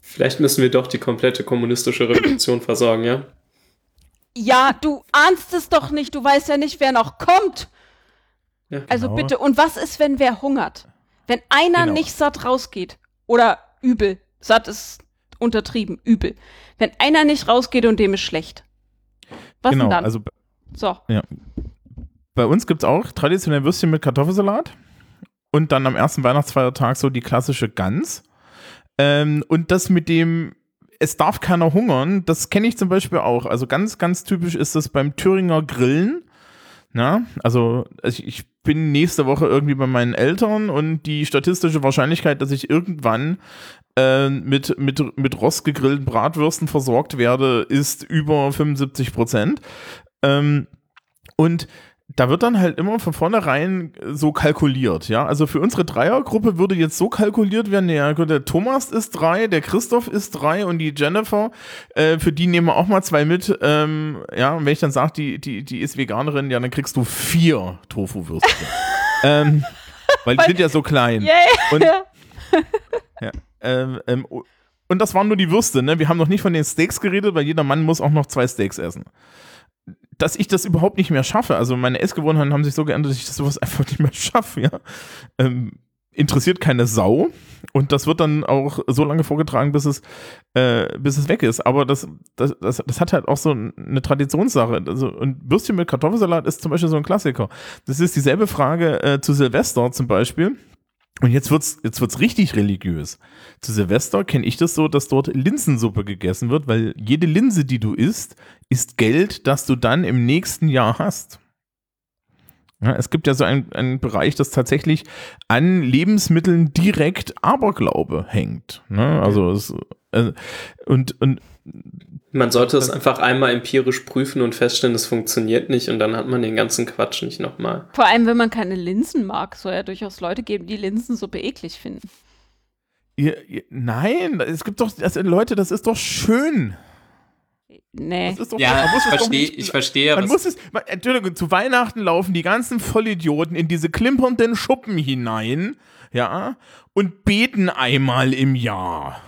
Vielleicht müssen wir doch die komplette kommunistische Revolution versorgen, ja? Ja, du ahnst es doch nicht. Du weißt ja nicht, wer noch kommt. Ja, also genau. bitte. Und was ist, wenn wer hungert? Wenn einer genau. nicht satt rausgeht oder übel, satt ist untertrieben, übel. Wenn einer nicht rausgeht und dem ist schlecht. Was genau, denn dann? Also, so. Ja. Bei uns gibt es auch traditionell Würstchen mit Kartoffelsalat und dann am ersten Weihnachtsfeiertag so die klassische Gans. Ähm, und das mit dem, es darf keiner hungern, das kenne ich zum Beispiel auch. Also ganz, ganz typisch ist das beim Thüringer Grillen. Na, also ich, ich bin nächste Woche irgendwie bei meinen Eltern und die statistische Wahrscheinlichkeit, dass ich irgendwann äh, mit, mit, mit rostgegrillten Bratwürsten versorgt werde, ist über 75 Prozent. Ähm, und da wird dann halt immer von vornherein so kalkuliert, ja. Also für unsere Dreiergruppe würde jetzt so kalkuliert werden, ja, der Thomas ist drei, der Christoph ist drei und die Jennifer, äh, für die nehmen wir auch mal zwei mit. Ähm, ja, und wenn ich dann sage, die, die, die ist Veganerin, ja, dann kriegst du vier Tofu-Würstchen. ähm, weil die sind ja so klein. Yeah. Und, ja, ähm, ähm, und das waren nur die Würste, ne? Wir haben noch nicht von den Steaks geredet, weil jeder Mann muss auch noch zwei Steaks essen dass ich das überhaupt nicht mehr schaffe. Also meine Essgewohnheiten haben sich so geändert, dass ich das sowas einfach nicht mehr schaffe, ja. Ähm, interessiert keine Sau. Und das wird dann auch so lange vorgetragen, bis es, äh, bis es weg ist. Aber das, das, das, das hat halt auch so eine Traditionssache. Also, und Würstchen mit Kartoffelsalat ist zum Beispiel so ein Klassiker. Das ist dieselbe Frage äh, zu Silvester zum Beispiel. Und jetzt wird's, jetzt wird's richtig religiös. Zu Silvester kenne ich das so, dass dort Linsensuppe gegessen wird, weil jede Linse, die du isst, ist Geld, das du dann im nächsten Jahr hast. Ja, es gibt ja so einen, einen Bereich, das tatsächlich an Lebensmitteln direkt Aberglaube hängt. Ne? Also es, äh, und, und Man sollte es einfach einmal empirisch prüfen und feststellen, es funktioniert nicht und dann hat man den ganzen Quatsch nicht nochmal. Vor allem, wenn man keine Linsen mag, soll ja durchaus Leute geben, die Linsensuppe eklig finden. ihr, ihr, nein, es gibt doch, also Leute, das ist doch schön. Nee. Das ist doch, Ja, man muss ich verstehe, nicht- ich verstehe, ja, Man was, muss es, man, Entschuldigung, zu Weihnachten laufen die ganzen Vollidioten in diese klimpernden Schuppen hinein, ja, und beten einmal im Jahr.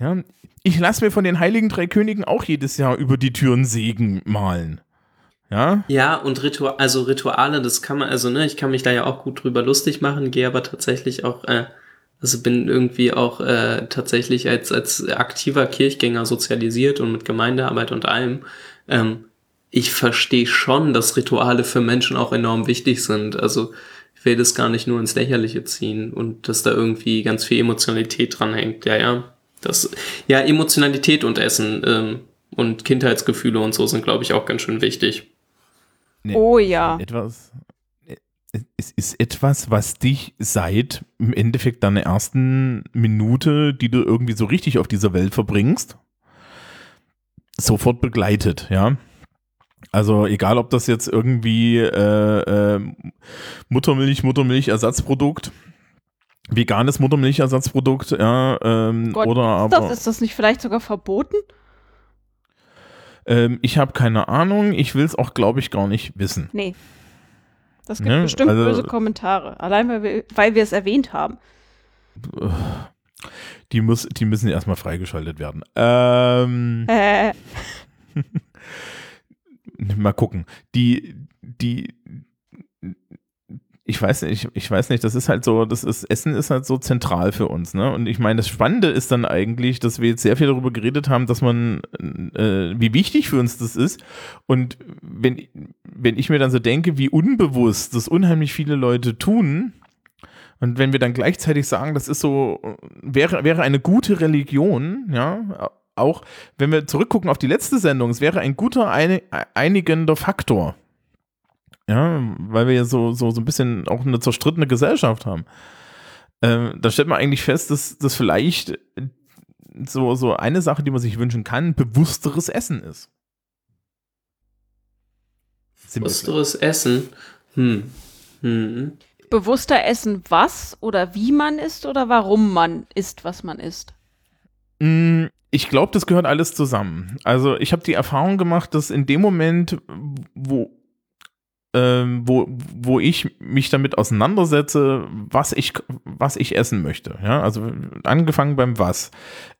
Ja, ich lasse mir von den Heiligen Drei Königen auch jedes Jahr über die Türen Segen malen. Ja, Ja, und Ritual, also Rituale, das kann man, also ne, ich kann mich da ja auch gut drüber lustig machen, gehe aber tatsächlich auch, äh, also bin irgendwie auch äh, tatsächlich als, als aktiver Kirchgänger sozialisiert und mit Gemeindearbeit und allem. Ähm, ich verstehe schon, dass Rituale für Menschen auch enorm wichtig sind. Also ich will das gar nicht nur ins Lächerliche ziehen und dass da irgendwie ganz viel Emotionalität dran hängt. Ja, ja. Das, ja, Emotionalität und Essen ähm, und Kindheitsgefühle und so sind, glaube ich, auch ganz schön wichtig. Nee. Oh ja. etwas. Es ist etwas, was dich seit im Endeffekt deiner ersten Minute, die du irgendwie so richtig auf dieser Welt verbringst, sofort begleitet, ja. Also egal, ob das jetzt irgendwie äh, äh, Muttermilch, Muttermilch-Ersatzprodukt, veganes Muttermilchersatzprodukt, ja, ähm, Gott, oder ist, aber das, ist das nicht vielleicht sogar verboten? ähm, ich habe keine Ahnung, ich will es auch, glaube ich, gar nicht wissen. Nee. Das gibt Ne, bestimmt also- böse Kommentare. Allein weil wir, weil wir es erwähnt haben. Die, muss, die müssen erstmal freigeschaltet werden. Ähm, Äh, mal gucken. Die, die, ich weiß nicht, ich, weiß nicht, das ist halt so, das ist, Essen ist halt so zentral für uns, ne? Und ich meine, das Spannende ist dann eigentlich, dass wir jetzt sehr viel darüber geredet haben, dass man, äh, wie wichtig für uns das ist. Und wenn, wenn ich mir dann so denke, wie unbewusst das unheimlich viele Leute tun, und wenn wir dann gleichzeitig sagen, das ist so, wäre, wäre eine gute Religion, ja, auch wenn wir zurückgucken auf die letzte Sendung, es wäre ein guter einig, einigender Faktor. Ja, weil wir ja so, so, so ein bisschen auch eine zerstrittene Gesellschaft haben. Ähm, da stellt man eigentlich fest, dass das vielleicht so, so eine Sache, die man sich wünschen kann, bewussteres Essen ist. Bewussteres Essen. Hm. Hm. bewusster essen, was oder wie man isst oder warum man isst, was man isst. Mm, Ich glaube, das gehört alles zusammen. Also ich habe die Erfahrung gemacht, dass in dem Moment, wo, ähm, wo, wo ich mich damit auseinandersetze, was ich, was ich essen möchte, ja, also angefangen beim was,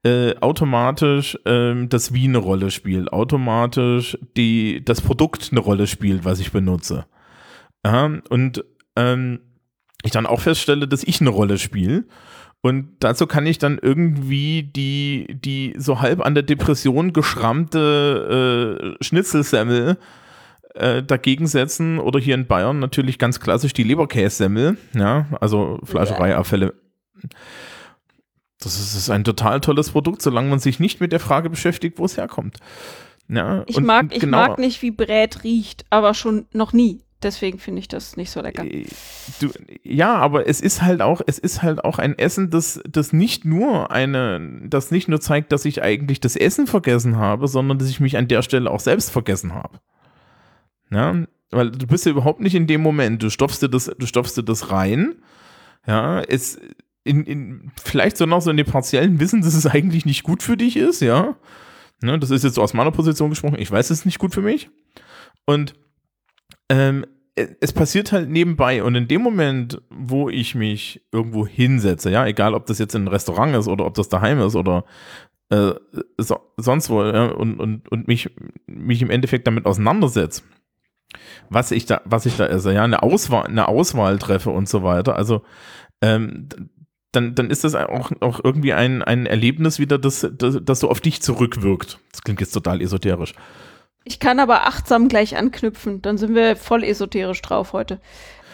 äh, automatisch ähm, das Wie eine Rolle spielt, automatisch die, das Produkt eine Rolle spielt, was ich benutze. Ja, und ähm, ich dann auch feststelle, dass ich eine Rolle spiele. Und dazu kann ich dann irgendwie die, die so halb an der Depression geschrammte äh, Schnitzelsemmel äh, dagegen setzen oder hier in Bayern natürlich ganz klassisch die Leberkässemmel, ja, also Fleischereiabfälle. Das ist, ist ein total tolles Produkt, solange man sich nicht mit der Frage beschäftigt, wo es herkommt. Ja, Ich mag, ich genau- mag nicht, wie Brät riecht, aber schon noch nie. Deswegen finde ich das nicht so lecker. Äh, Du, ja, aber es ist halt auch, es ist halt auch ein Essen, das, das nicht nur eine, das nicht nur zeigt, dass ich eigentlich das Essen vergessen habe, sondern dass ich mich an der Stelle auch selbst vergessen habe. Ja, weil du bist ja überhaupt nicht in dem Moment. Du stopfst dir das, du stopfst dir das rein. Ja, es in, in vielleicht so noch so in dem partiellen Wissen, dass es eigentlich nicht gut für dich ist, ja. Ne, das ist jetzt so aus meiner Position gesprochen. Ich weiß, es ist nicht gut für mich. Und ähm, e- es passiert halt nebenbei und in dem Moment, wo ich mich irgendwo hinsetze, ja, egal ob das jetzt in ein Restaurant ist oder ob das daheim ist oder äh, so, sonst wo, ja, und, und, und mich, mich im Endeffekt damit auseinandersetze, was ich da, was ich da esse, ja, eine Auswahl, eine Auswahl treffe und so weiter. Also ähm, dann, dann ist das auch, auch irgendwie ein, ein Erlebnis wieder, das, das, das so auf dich zurückwirkt. Das klingt jetzt total esoterisch. Ich kann aber achtsam gleich anknüpfen, dann sind wir voll esoterisch drauf heute.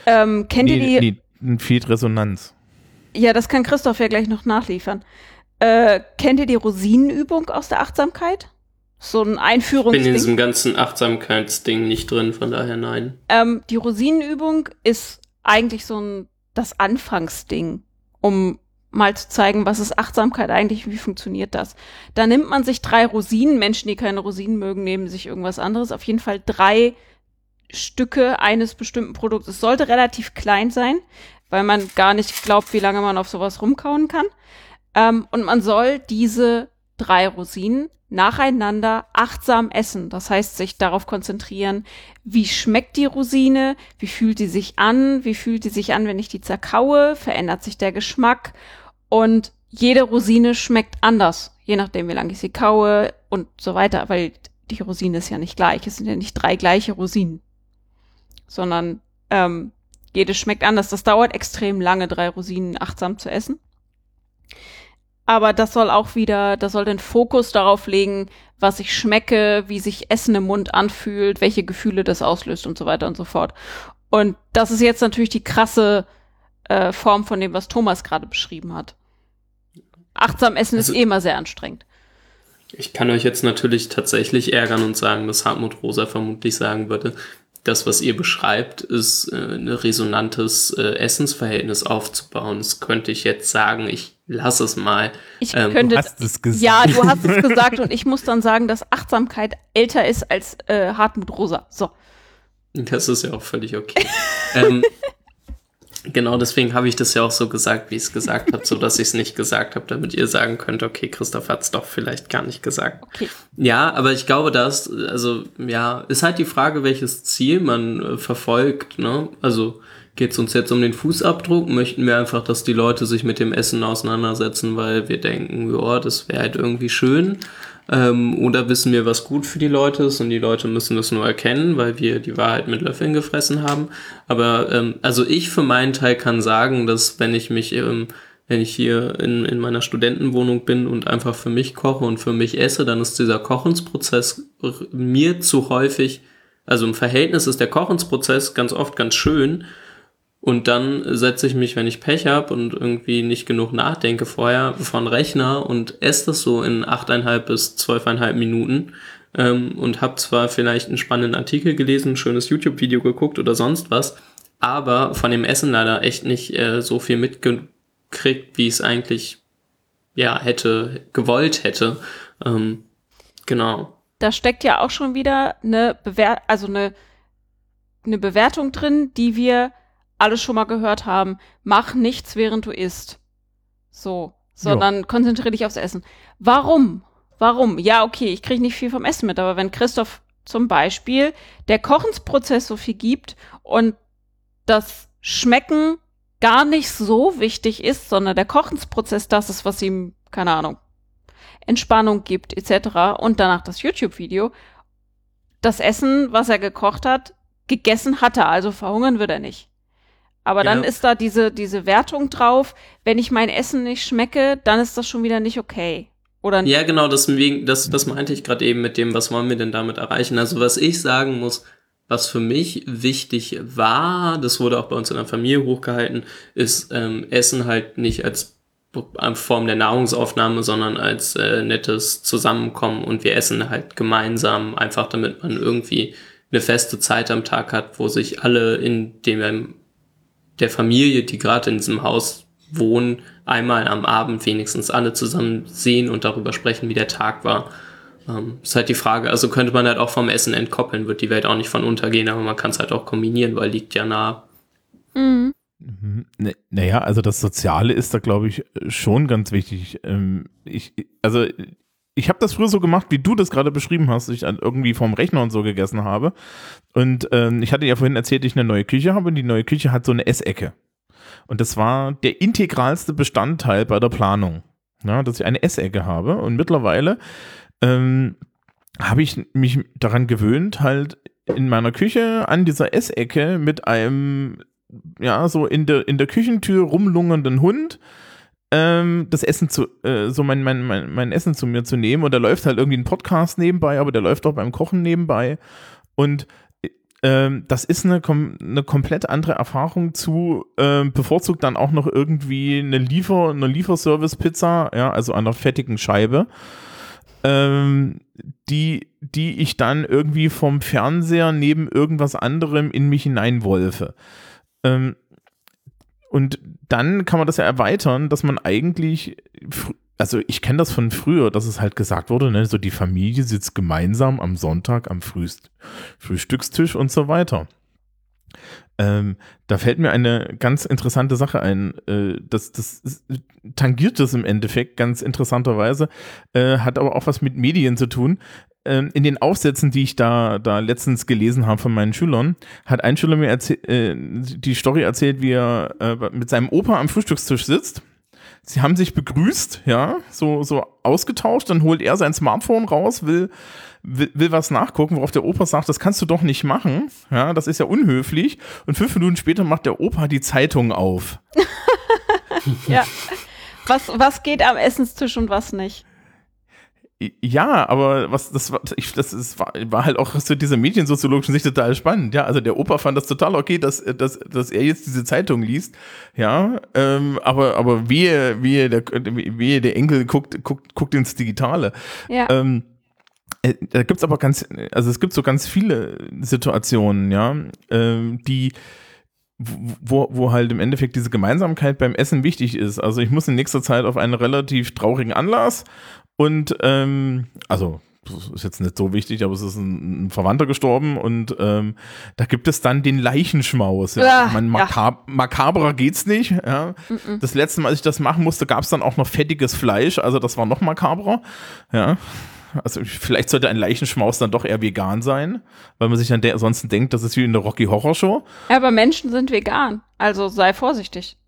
Ähm, kennt ihr die? nee, nee, fehlt Resonanz. Ja, das kann Christoph ja gleich noch nachliefern. Äh, kennt ihr die Rosinenübung aus der Achtsamkeit? So ein bin in Einführungsding. diesem ganzen Achtsamkeitsding nicht drin, von daher nein. Ähm, die Rosinenübung ist eigentlich so ein das Anfangsding, um mal zu zeigen, was ist Achtsamkeit eigentlich, wie funktioniert das. Da nimmt man sich drei Rosinen, Menschen, die keine Rosinen mögen, nehmen sich irgendwas anderes, auf jeden Fall drei Stücke eines bestimmten Produkts. Es sollte relativ klein sein, weil man gar nicht glaubt, wie lange man auf sowas rumkauen kann. Ähm, und man soll diese drei Rosinen nacheinander achtsam essen. Das heißt, sich darauf konzentrieren, wie schmeckt die Rosine, wie fühlt die sich an, wie fühlt die sich an, wenn ich die zerkaue, verändert sich der Geschmack und jede Rosine schmeckt anders, je nachdem, wie lange ich sie kaue und so weiter, weil die Rosine ist ja nicht gleich. Es sind ja nicht drei gleiche Rosinen, sondern ähm, jede schmeckt anders. Das dauert extrem lange, drei Rosinen achtsam zu essen. Aber das soll auch wieder, das soll den Fokus darauf legen, was ich schmecke, wie sich Essen im Mund anfühlt, welche Gefühle das auslöst und so weiter und so fort. Und das ist jetzt natürlich die krasse äh, Form von dem, was Thomas gerade beschrieben hat. Achtsam essen Also- ist eh immer sehr anstrengend. Ich kann euch jetzt natürlich tatsächlich ärgern und sagen, dass Hartmut Rosa vermutlich sagen würde, das, was ihr beschreibt, ist äh, ein resonantes äh, Essensverhältnis aufzubauen. Das könnte ich jetzt sagen, ich lasse es mal. Ich Ähm, könnte. Hast es gesagt. Ja, du hast es gesagt und ich muss dann sagen, dass Achtsamkeit älter ist als äh, Hartmut Rosa. So. Das ist ja auch völlig okay. ähm, genau deswegen habe ich das ja auch so gesagt, wie ich es gesagt habe, so dass ich es nicht gesagt habe, damit ihr sagen könnt, okay, Christoph hat es doch vielleicht gar nicht gesagt. Okay. Ja, aber ich glaube, das, also ja, ist halt die Frage, welches Ziel man äh, verfolgt. Ne? Also geht es uns jetzt um den Fußabdruck? Möchten wir einfach, dass die Leute sich mit dem Essen auseinandersetzen, weil wir denken, ja, das wäre halt irgendwie schön? Ähm, oder wissen wir, was gut für die Leute ist und die Leute müssen das nur erkennen, weil wir die Wahrheit mit Löffeln gefressen haben. Aber ähm, also ich für meinen Teil kann sagen, dass wenn ich mich ähm, wenn ich hier in, in meiner Studentenwohnung bin und einfach für mich koche und für mich esse, dann ist dieser Kochensprozess mir zu häufig, also im Verhältnis ist der Kochensprozess ganz oft ganz schön und dann setze ich mich, wenn ich Pech habe und irgendwie nicht genug nachdenke vorher, vor den Rechner und esse das so in 8,5 bis 12,5 Minuten ähm, und habe zwar vielleicht einen spannenden Artikel gelesen, ein schönes YouTube-Video geguckt oder sonst was, aber von dem Essen leider echt nicht äh, so viel mitgekriegt, wie es eigentlich ja hätte gewollt hätte. Ähm, genau. da steckt ja auch schon wieder eine Bewer also eine, eine Bewertung drin, die wir alle schon mal gehört haben. Mach nichts, während du isst. So, sondern konzentriere dich aufs Essen. Warum? Warum? Ja, okay, ich kriege nicht viel vom Essen mit, aber wenn Christoph zum Beispiel der Kochensprozess so viel gibt und das Schmecken gar nicht so wichtig ist, sondern der Kochensprozess das ist, was ihm, keine Ahnung, Entspannung gibt, etc. Und danach das YouTube-Video. Das Essen, was er gekocht hat, gegessen hat er, also verhungern wird er nicht. Aber dann Ja. ist da diese, diese Wertung drauf, wenn ich mein Essen nicht schmecke, dann ist das schon wieder nicht okay. Oder Ja, genau, deswegen, das, das meinte ich gerade eben mit dem, was wollen wir denn damit erreichen. Also was ich sagen muss, was für mich wichtig war, das wurde auch bei uns in der Familie hochgehalten, ist ähm, Essen halt nicht als Form der Nahrungsaufnahme, sondern als äh, nettes Zusammenkommen und wir essen halt gemeinsam, einfach damit man irgendwie eine feste Zeit am Tag hat, wo sich alle in dem der Familie, die gerade in diesem Haus wohnen, einmal am Abend wenigstens alle zusammen sehen und darüber sprechen, wie der Tag war. Ähm, ist halt die Frage, also könnte man halt auch vom Essen entkoppeln, wird die Welt auch nicht von untergehen, aber man kann es halt auch kombinieren, weil liegt ja nah. Mhm. Mhm. Ne- Naja, also das Soziale ist da, glaube ich, schon ganz wichtig. Ähm, Ich, also ich habe das früher so gemacht, wie du das gerade beschrieben hast, ich irgendwie vom Rechner und so gegessen habe. Und ähm, ich hatte ja vorhin erzählt, ich eine neue Küche habe und die neue Küche hat so eine Essecke. Und das war der integralste Bestandteil bei der Planung, ja, dass ich eine Essecke habe. Und mittlerweile ähm, habe ich mich daran gewöhnt, halt in meiner Küche an dieser Essecke mit einem ja, so in der, in der Küchentür rumlungernden Hund ähm, das Essen zu, äh, so mein, mein, mein, mein Essen zu mir zu nehmen und da läuft halt irgendwie ein Podcast nebenbei, aber der läuft auch beim Kochen nebenbei und ähm, das ist eine, kom eine komplett andere Erfahrung zu, ähm, bevorzugt dann auch noch irgendwie eine Liefer, eine Lieferservice-Pizza, ja, also an einer fettigen Scheibe. ähm, die, die ich dann irgendwie vom Fernseher neben irgendwas anderem in mich hineinwolfe. Ähm, und dann kann man das ja erweitern, dass man eigentlich, also ich kenne das von früher, dass es halt gesagt wurde, ne, so die Familie sitzt gemeinsam am Sonntag am Frühst Frühstückstisch und so weiter. Ähm, da fällt mir eine ganz interessante Sache ein. Äh, das, das ist, tangiert das im Endeffekt ganz interessanterweise, äh, hat aber auch was mit Medien zu tun. Ähm, in den Aufsätzen, die ich da, da letztens gelesen habe von meinen Schülern, hat ein Schüler mir äh, die Story erzählt, wie er äh, mit seinem Opa am Frühstückstisch sitzt. Sie haben sich begrüßt, ja, so, so ausgetauscht, dann holt er sein Smartphone raus, will, will, will was nachgucken, worauf der Opa sagt, das kannst du doch nicht machen, ja, das ist ja unhöflich. Und fünf Minuten später macht der Opa die Zeitung auf. Ja. Was, was geht am Essenstisch und was nicht? Ja, aber was das war, ich, das ist, war, war halt auch aus dieser mediensoziologischen Sicht total spannend. Ja, also der Opa fand das total okay, dass, dass, dass er jetzt diese Zeitung liest. Ja, ähm, aber, aber wehe, wehe, der, wehe, der Enkel guckt, guckt, guckt ins Digitale. Ja. Ähm, äh, da gibt's aber ganz, also es gibt so ganz viele Situationen, ja, ähm, die, wo, wo halt im Endeffekt diese Gemeinsamkeit beim Essen wichtig ist. Also ich muss in nächster Zeit auf einen relativ traurigen Anlass und ähm, also das ist jetzt nicht so wichtig, aber es ist ein, ein Verwandter gestorben und ähm, da gibt es dann den Leichenschmaus. Ja. Ah, Ich meine, ja. makab makaberer geht's nicht. Ja. Das letzte Mal, als ich das machen musste, gab es dann auch noch fettiges Fleisch, also das war noch makaberer. Ja. Also vielleicht sollte ein Leichenschmaus dann doch eher vegan sein, weil man sich dann ansonsten denkt, das ist wie in der Rocky Horror Show. Aber Menschen sind vegan, also sei vorsichtig.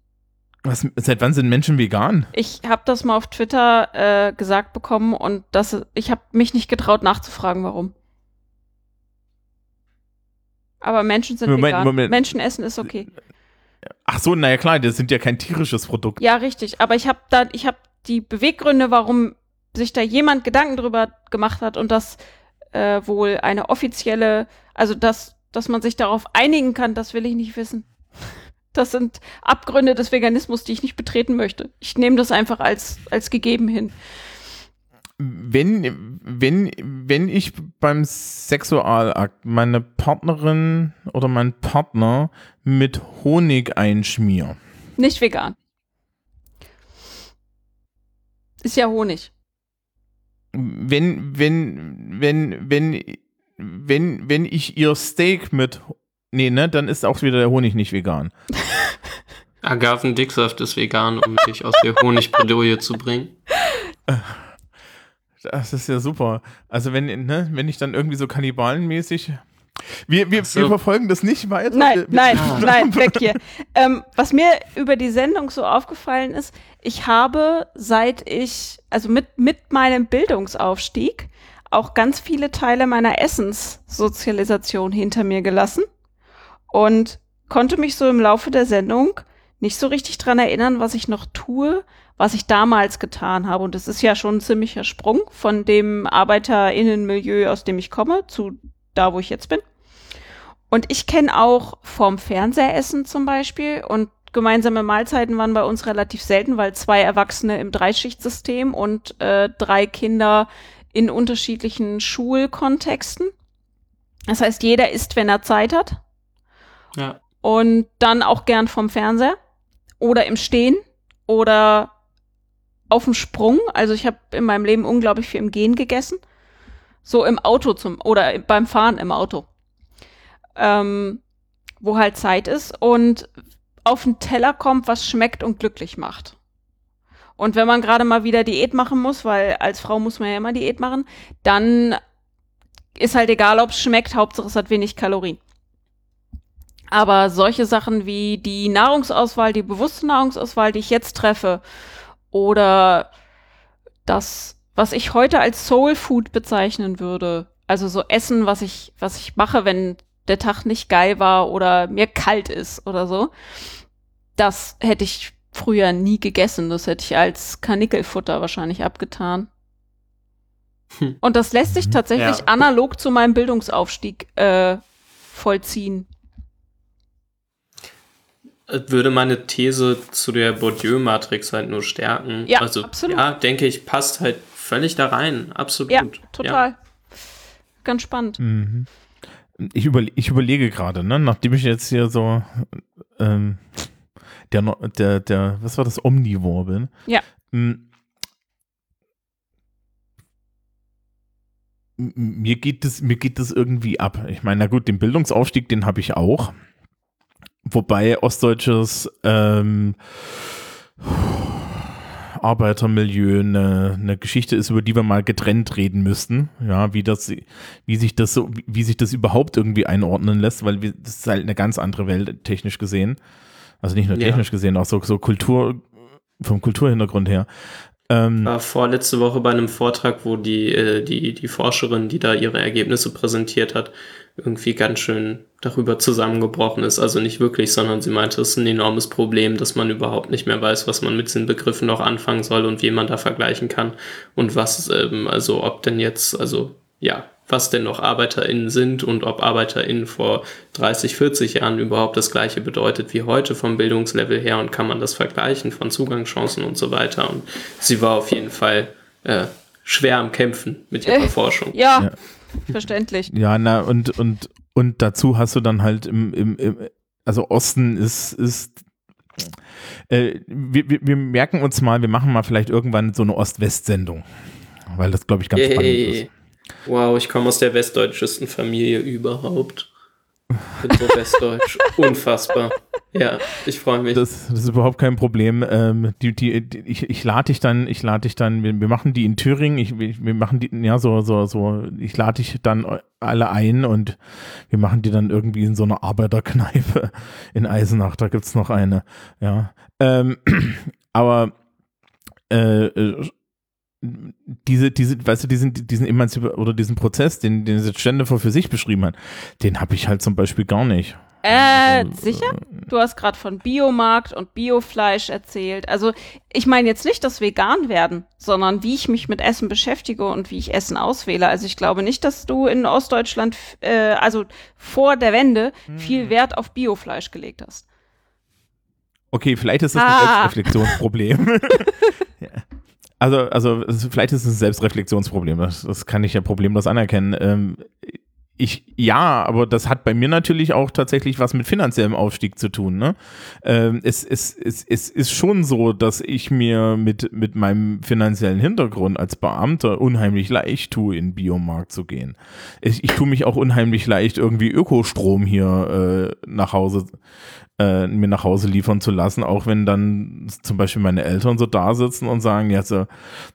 Was, seit wann sind Menschen vegan? Ich habe das mal auf Twitter äh, gesagt bekommen und das, ich habe mich nicht getraut nachzufragen, warum. Aber Menschen sind Moment, vegan. Moment. Menschen essen ist okay. Ach so, naja klar, das sind ja kein tierisches Produkt. Ja, richtig. Aber ich habe da, ich habe die Beweggründe, warum sich da jemand Gedanken drüber gemacht hat und das äh, wohl eine offizielle, also dass, dass man sich darauf einigen kann, das will ich nicht wissen. Das sind Abgründe des Veganismus, die ich nicht betreten möchte. Ich nehme das einfach als, als gegeben hin. Wenn, wenn, wenn ich beim Sexualakt meine Partnerin oder meinen Partner mit Honig einschmier, Nicht vegan. Ist ja Honig. wenn, wenn, wenn, wenn, wenn, wenn ich ihr Steak mit, nee, ne, dann ist auch wieder der Honig nicht vegan. Agavendicksaft ist vegan, um dich aus der Honigbredouille zu bringen. Das ist ja super. Also wenn, ne, wenn ich dann irgendwie so kannibalenmäßig, wir, wir, so. wir verfolgen das nicht weiter. Nein, wir, wir, nein, nein, weg hier. Ähm, was mir über die Sendung so aufgefallen ist, ich habe, seit ich, also mit, mit meinem Bildungsaufstieg, auch ganz viele Teile meiner Essenssozialisation hinter mir gelassen und konnte mich so im Laufe der Sendung nicht so richtig dran erinnern, was ich noch tue, was ich damals getan habe. Und es ist ja schon ein ziemlicher Sprung von dem ArbeiterInnenmilieu, aus dem ich komme, zu da, wo ich jetzt bin. Und ich kenne auch vorm Fernsehessen zum Beispiel und gemeinsame Mahlzeiten waren bei uns relativ selten, weil zwei Erwachsene im Dreischichtsystem und äh, drei Kinder in unterschiedlichen Schulkontexten. Das heißt, jeder isst, wenn er Zeit hat Ja. und dann auch gern vom Fernseher oder im Stehen oder auf dem Sprung. Also ich habe in meinem Leben unglaublich viel im Gehen gegessen. So im Auto zum oder beim Fahren im Auto. Ähm, wo halt Zeit ist und auf den Teller kommt, was schmeckt und glücklich macht. Und wenn man gerade mal wieder Diät machen muss, weil als Frau muss man ja immer Diät machen, dann ist halt egal, ob es schmeckt, Hauptsache es hat wenig Kalorien. Aber solche Sachen wie die Nahrungsauswahl, die bewusste Nahrungsauswahl, die ich jetzt treffe, oder das, was ich heute als Soul Food bezeichnen würde, also so Essen, was ich, was ich mache, wenn der Tag nicht geil war oder mir kalt ist oder so, das hätte ich früher nie gegessen. Das hätte ich als Kanickelfutter wahrscheinlich abgetan. Hm. Und das lässt sich tatsächlich Ja. analog zu meinem Bildungsaufstieg äh, vollziehen. Würde meine These zu der Bourdieu-Matrix halt nur stärken. Ja, also, absolut. Ja, denke ich, passt halt völlig da rein, absolut. Ja, total. Ganz spannend. Mhm. Ich, überle ich überlege gerade, ne, nachdem ich jetzt hier so ähm, der, der, der, was war das, Omnivore bin. Ja. Mir geht das, mir geht das irgendwie ab. Ich meine, na gut, den Bildungsaufstieg, den habe ich auch. Wobei ostdeutsches ähm, Arbeitermilieu eine, eine Geschichte ist, über die wir mal getrennt reden müssten. Ja, wie das, wie sich das so, wie, sich das überhaupt irgendwie einordnen lässt, weil wir, das ist halt eine ganz andere Welt, technisch gesehen. Also nicht nur Ja. technisch gesehen, auch so, so Kultur, vom Kulturhintergrund her. Ähm, war vorletzte Woche bei einem Vortrag, wo die, äh, die, die Forscherin, die da ihre Ergebnisse präsentiert hat, irgendwie ganz schön darüber zusammengebrochen ist. Also nicht wirklich, sondern sie meinte, es ist ein enormes Problem, dass man überhaupt nicht mehr weiß, was man mit diesen Begriffen noch anfangen soll und wie man da vergleichen kann und was, ähm, also ob denn jetzt, also ja, was denn noch ArbeiterInnen sind und ob ArbeiterInnen vor 30, 40 Jahren überhaupt das gleiche bedeutet wie heute vom Bildungslevel her und kann man das vergleichen von Zugangschancen und so weiter. Und sie war auf jeden Fall äh, schwer am Kämpfen mit ihrer Äh, Forschung. Ja, Ja. verständlich. Ja, na, und, und, und dazu hast du dann halt im, im, im also Osten ist, ist äh, wir, wir, wir merken uns mal, wir machen mal vielleicht irgendwann so eine Ost-West-Sendung. Weil das, glaube ich, ganz spannend ist. Wow, ich komme aus der westdeutschesten Familie überhaupt. Bin so westdeutsch. Unfassbar. Ja, ich freue mich. Das, das ist überhaupt kein Problem. Ähm, die, die, die, ich ich lade dich dann, ich lade dich dann, wir, wir machen die in Thüringen, ich, wir machen die, ja, so, so, so, ich lade dich dann alle ein und wir machen die dann irgendwie in so einer Arbeiterkneipe in Eisenach, da gibt's noch eine, ja. Ähm, aber äh, äh, diese, diese, weißt du, diesen, diesen Emanzip oder diesen Prozess, den, den diese Ständefer für sich beschrieben hat, den habe ich halt zum Beispiel gar nicht. Äh, Also, sicher? Du hast gerade von Biomarkt und Biofleisch erzählt. Also ich meine jetzt nicht das Vegan werden, sondern wie ich mich mit Essen beschäftige und wie ich Essen auswähle. Also ich glaube nicht, dass du in Ostdeutschland, äh, also vor der Wende, Hm. viel Wert auf Biofleisch gelegt hast. Okay, vielleicht ist das ein Ah. Selbstreflexionsproblem. Ja. Also, also vielleicht ist es ein Selbstreflexionsproblem. Das, das kann ich ja problemlos anerkennen. Ähm, ich, ja, aber das hat bei mir natürlich auch tatsächlich was mit finanziellem Aufstieg zu tun. Ne? Ähm, es, es, es, es ist schon so, dass ich mir mit, mit meinem finanziellen Hintergrund als Beamter unheimlich leicht tue, in den Biomarkt zu gehen. Ich, ich tue mich auch unheimlich leicht, irgendwie Ökostrom hier äh, nach Hause äh, mir nach Hause liefern zu lassen, auch wenn dann zum Beispiel meine Eltern so da sitzen und sagen, ja, so,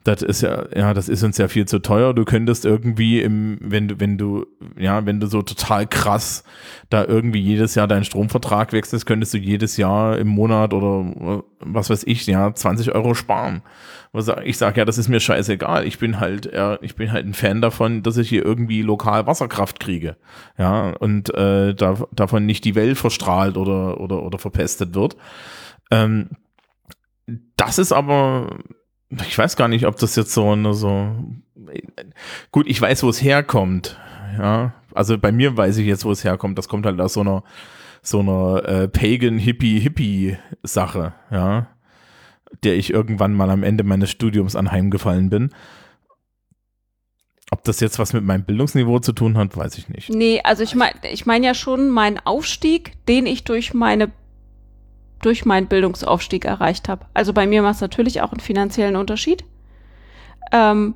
das ist ja, ja, das ist uns ja viel zu teuer. Du könntest irgendwie im, wenn du, wenn du, ja, wenn du so total krass da irgendwie jedes Jahr deinen Stromvertrag wechselst, könntest du jedes Jahr im Monat oder was weiß ich, ja, 20 Euro sparen. Ich sage, ja, das ist mir scheißegal. Ich bin halt, äh, ich bin halt ein Fan davon, dass ich hier irgendwie lokal Wasserkraft kriege. Ja, und äh, da, davon nicht die Welt verstrahlt oder, oder, oder verpestet wird. Ähm, das ist aber, ich weiß gar nicht, ob das jetzt so eine so. Gut, ich weiß, wo es herkommt. Ja, also bei mir weiß ich jetzt, wo es herkommt. Das kommt halt aus so einer so einer äh, Pagan Hippie Hippie Sache, ja, der ich irgendwann mal am Ende meines Studiums anheimgefallen bin. Ob das jetzt was mit meinem Bildungsniveau zu tun hat, weiß ich nicht. Nee, also ich meine ich mein ja schon meinen Aufstieg, den ich durch meine durch meinen Bildungsaufstieg erreicht habe. Also bei mir macht es natürlich auch einen finanziellen Unterschied. Ähm,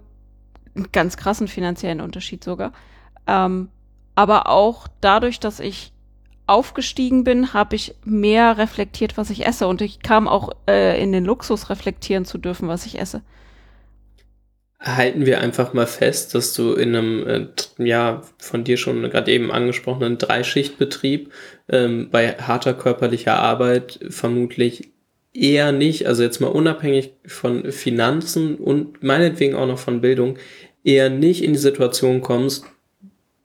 einen ganz krassen finanziellen Unterschied sogar. Ähm, aber auch dadurch, dass ich aufgestiegen bin, habe ich mehr reflektiert, was ich esse. Und ich kam auch äh, in den Luxus, reflektieren zu dürfen, was ich esse. Halten wir einfach mal fest, dass du in einem, äh, ja, von dir schon gerade eben angesprochenen Dreischichtbetrieb ähm, bei harter körperlicher Arbeit vermutlich eher nicht, also jetzt mal unabhängig von Finanzen und meinetwegen auch noch von Bildung, eher nicht in die Situation kommst,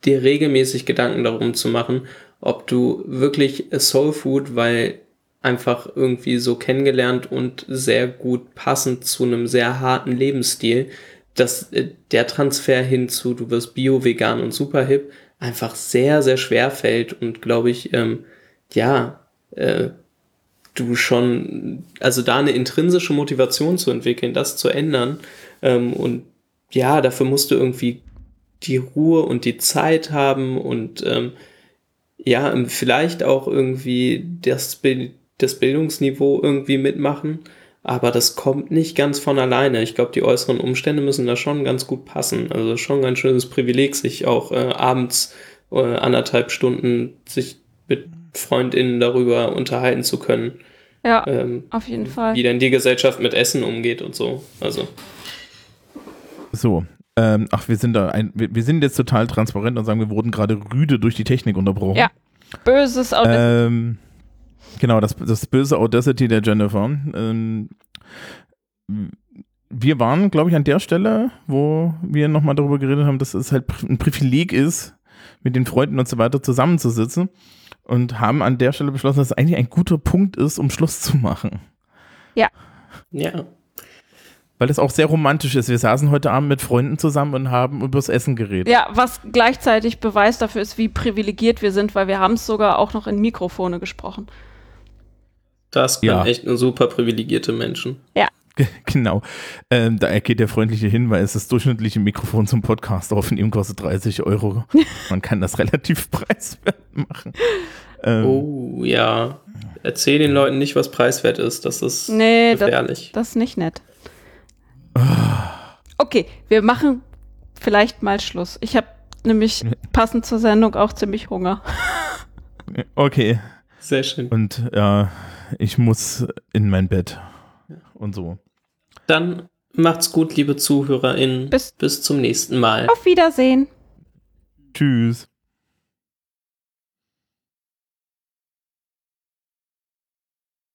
dir regelmäßig Gedanken darum zu machen, ob du wirklich Soul Food, weil einfach irgendwie so kennengelernt und sehr gut passend zu einem sehr harten Lebensstil, dass äh, der Transfer hin zu du wirst bio, vegan und super hip einfach sehr, sehr schwer fällt und glaube ich, ähm, ja, äh, du schon, also da eine intrinsische Motivation zu entwickeln, das zu ändern ähm, und ja, dafür musst du irgendwie die Ruhe und die Zeit haben und ähm, ja, ähm, vielleicht auch irgendwie das, das Bildungsniveau irgendwie mitmachen. Aber das kommt nicht ganz von alleine. Ich glaube, die äußeren Umstände müssen da schon ganz gut passen. Also schon ein ganz schönes Privileg, sich auch äh, abends äh, anderthalb Stunden sich mit FreundInnen darüber unterhalten zu können. Ja, ähm, auf jeden Fall. Wie denn die Gesellschaft mit Essen umgeht und so. Also. So. Ähm, ach, wir sind da ein, wir, wir, sind jetzt total transparent und sagen, wir wurden gerade rüde durch die Technik unterbrochen. Ja. Böses Audacity. Ähm, genau, das, das böse Audacity der Jennifer. Ähm, wir waren, glaube ich, an der Stelle, wo wir nochmal darüber geredet haben, dass es halt ein Privileg ist, mit den Freunden und so weiter zusammenzusitzen und haben an der Stelle beschlossen, dass es eigentlich ein guter Punkt ist, um Schluss zu machen. Ja. Ja. Weil es auch sehr romantisch ist. Wir saßen heute Abend mit Freunden zusammen und haben übers Essen geredet. Ja, was gleichzeitig Beweis dafür ist, wie privilegiert wir sind, weil wir haben es sogar auch noch in Mikrofone gesprochen. Das können ja. echt nur super privilegierte Menschen. Ja. Genau. Ähm, da geht der freundliche Hinweis, das durchschnittliche Mikrofon zum Podcast aufnehmen kostet 30 Euro. Man kann das relativ preiswert machen. Ähm, oh ja. Erzähl den Leuten nicht, was preiswert ist. Das ist nee, gefährlich. Das, das ist nicht nett. Okay, wir machen vielleicht mal Schluss. Ich habe nämlich passend zur Sendung auch ziemlich Hunger. Okay. Sehr schön. Und ja, ich muss in mein Bett und so. Dann macht's gut, liebe ZuhörerInnen. Bis, Bis zum nächsten Mal. Auf Wiedersehen. Tschüss.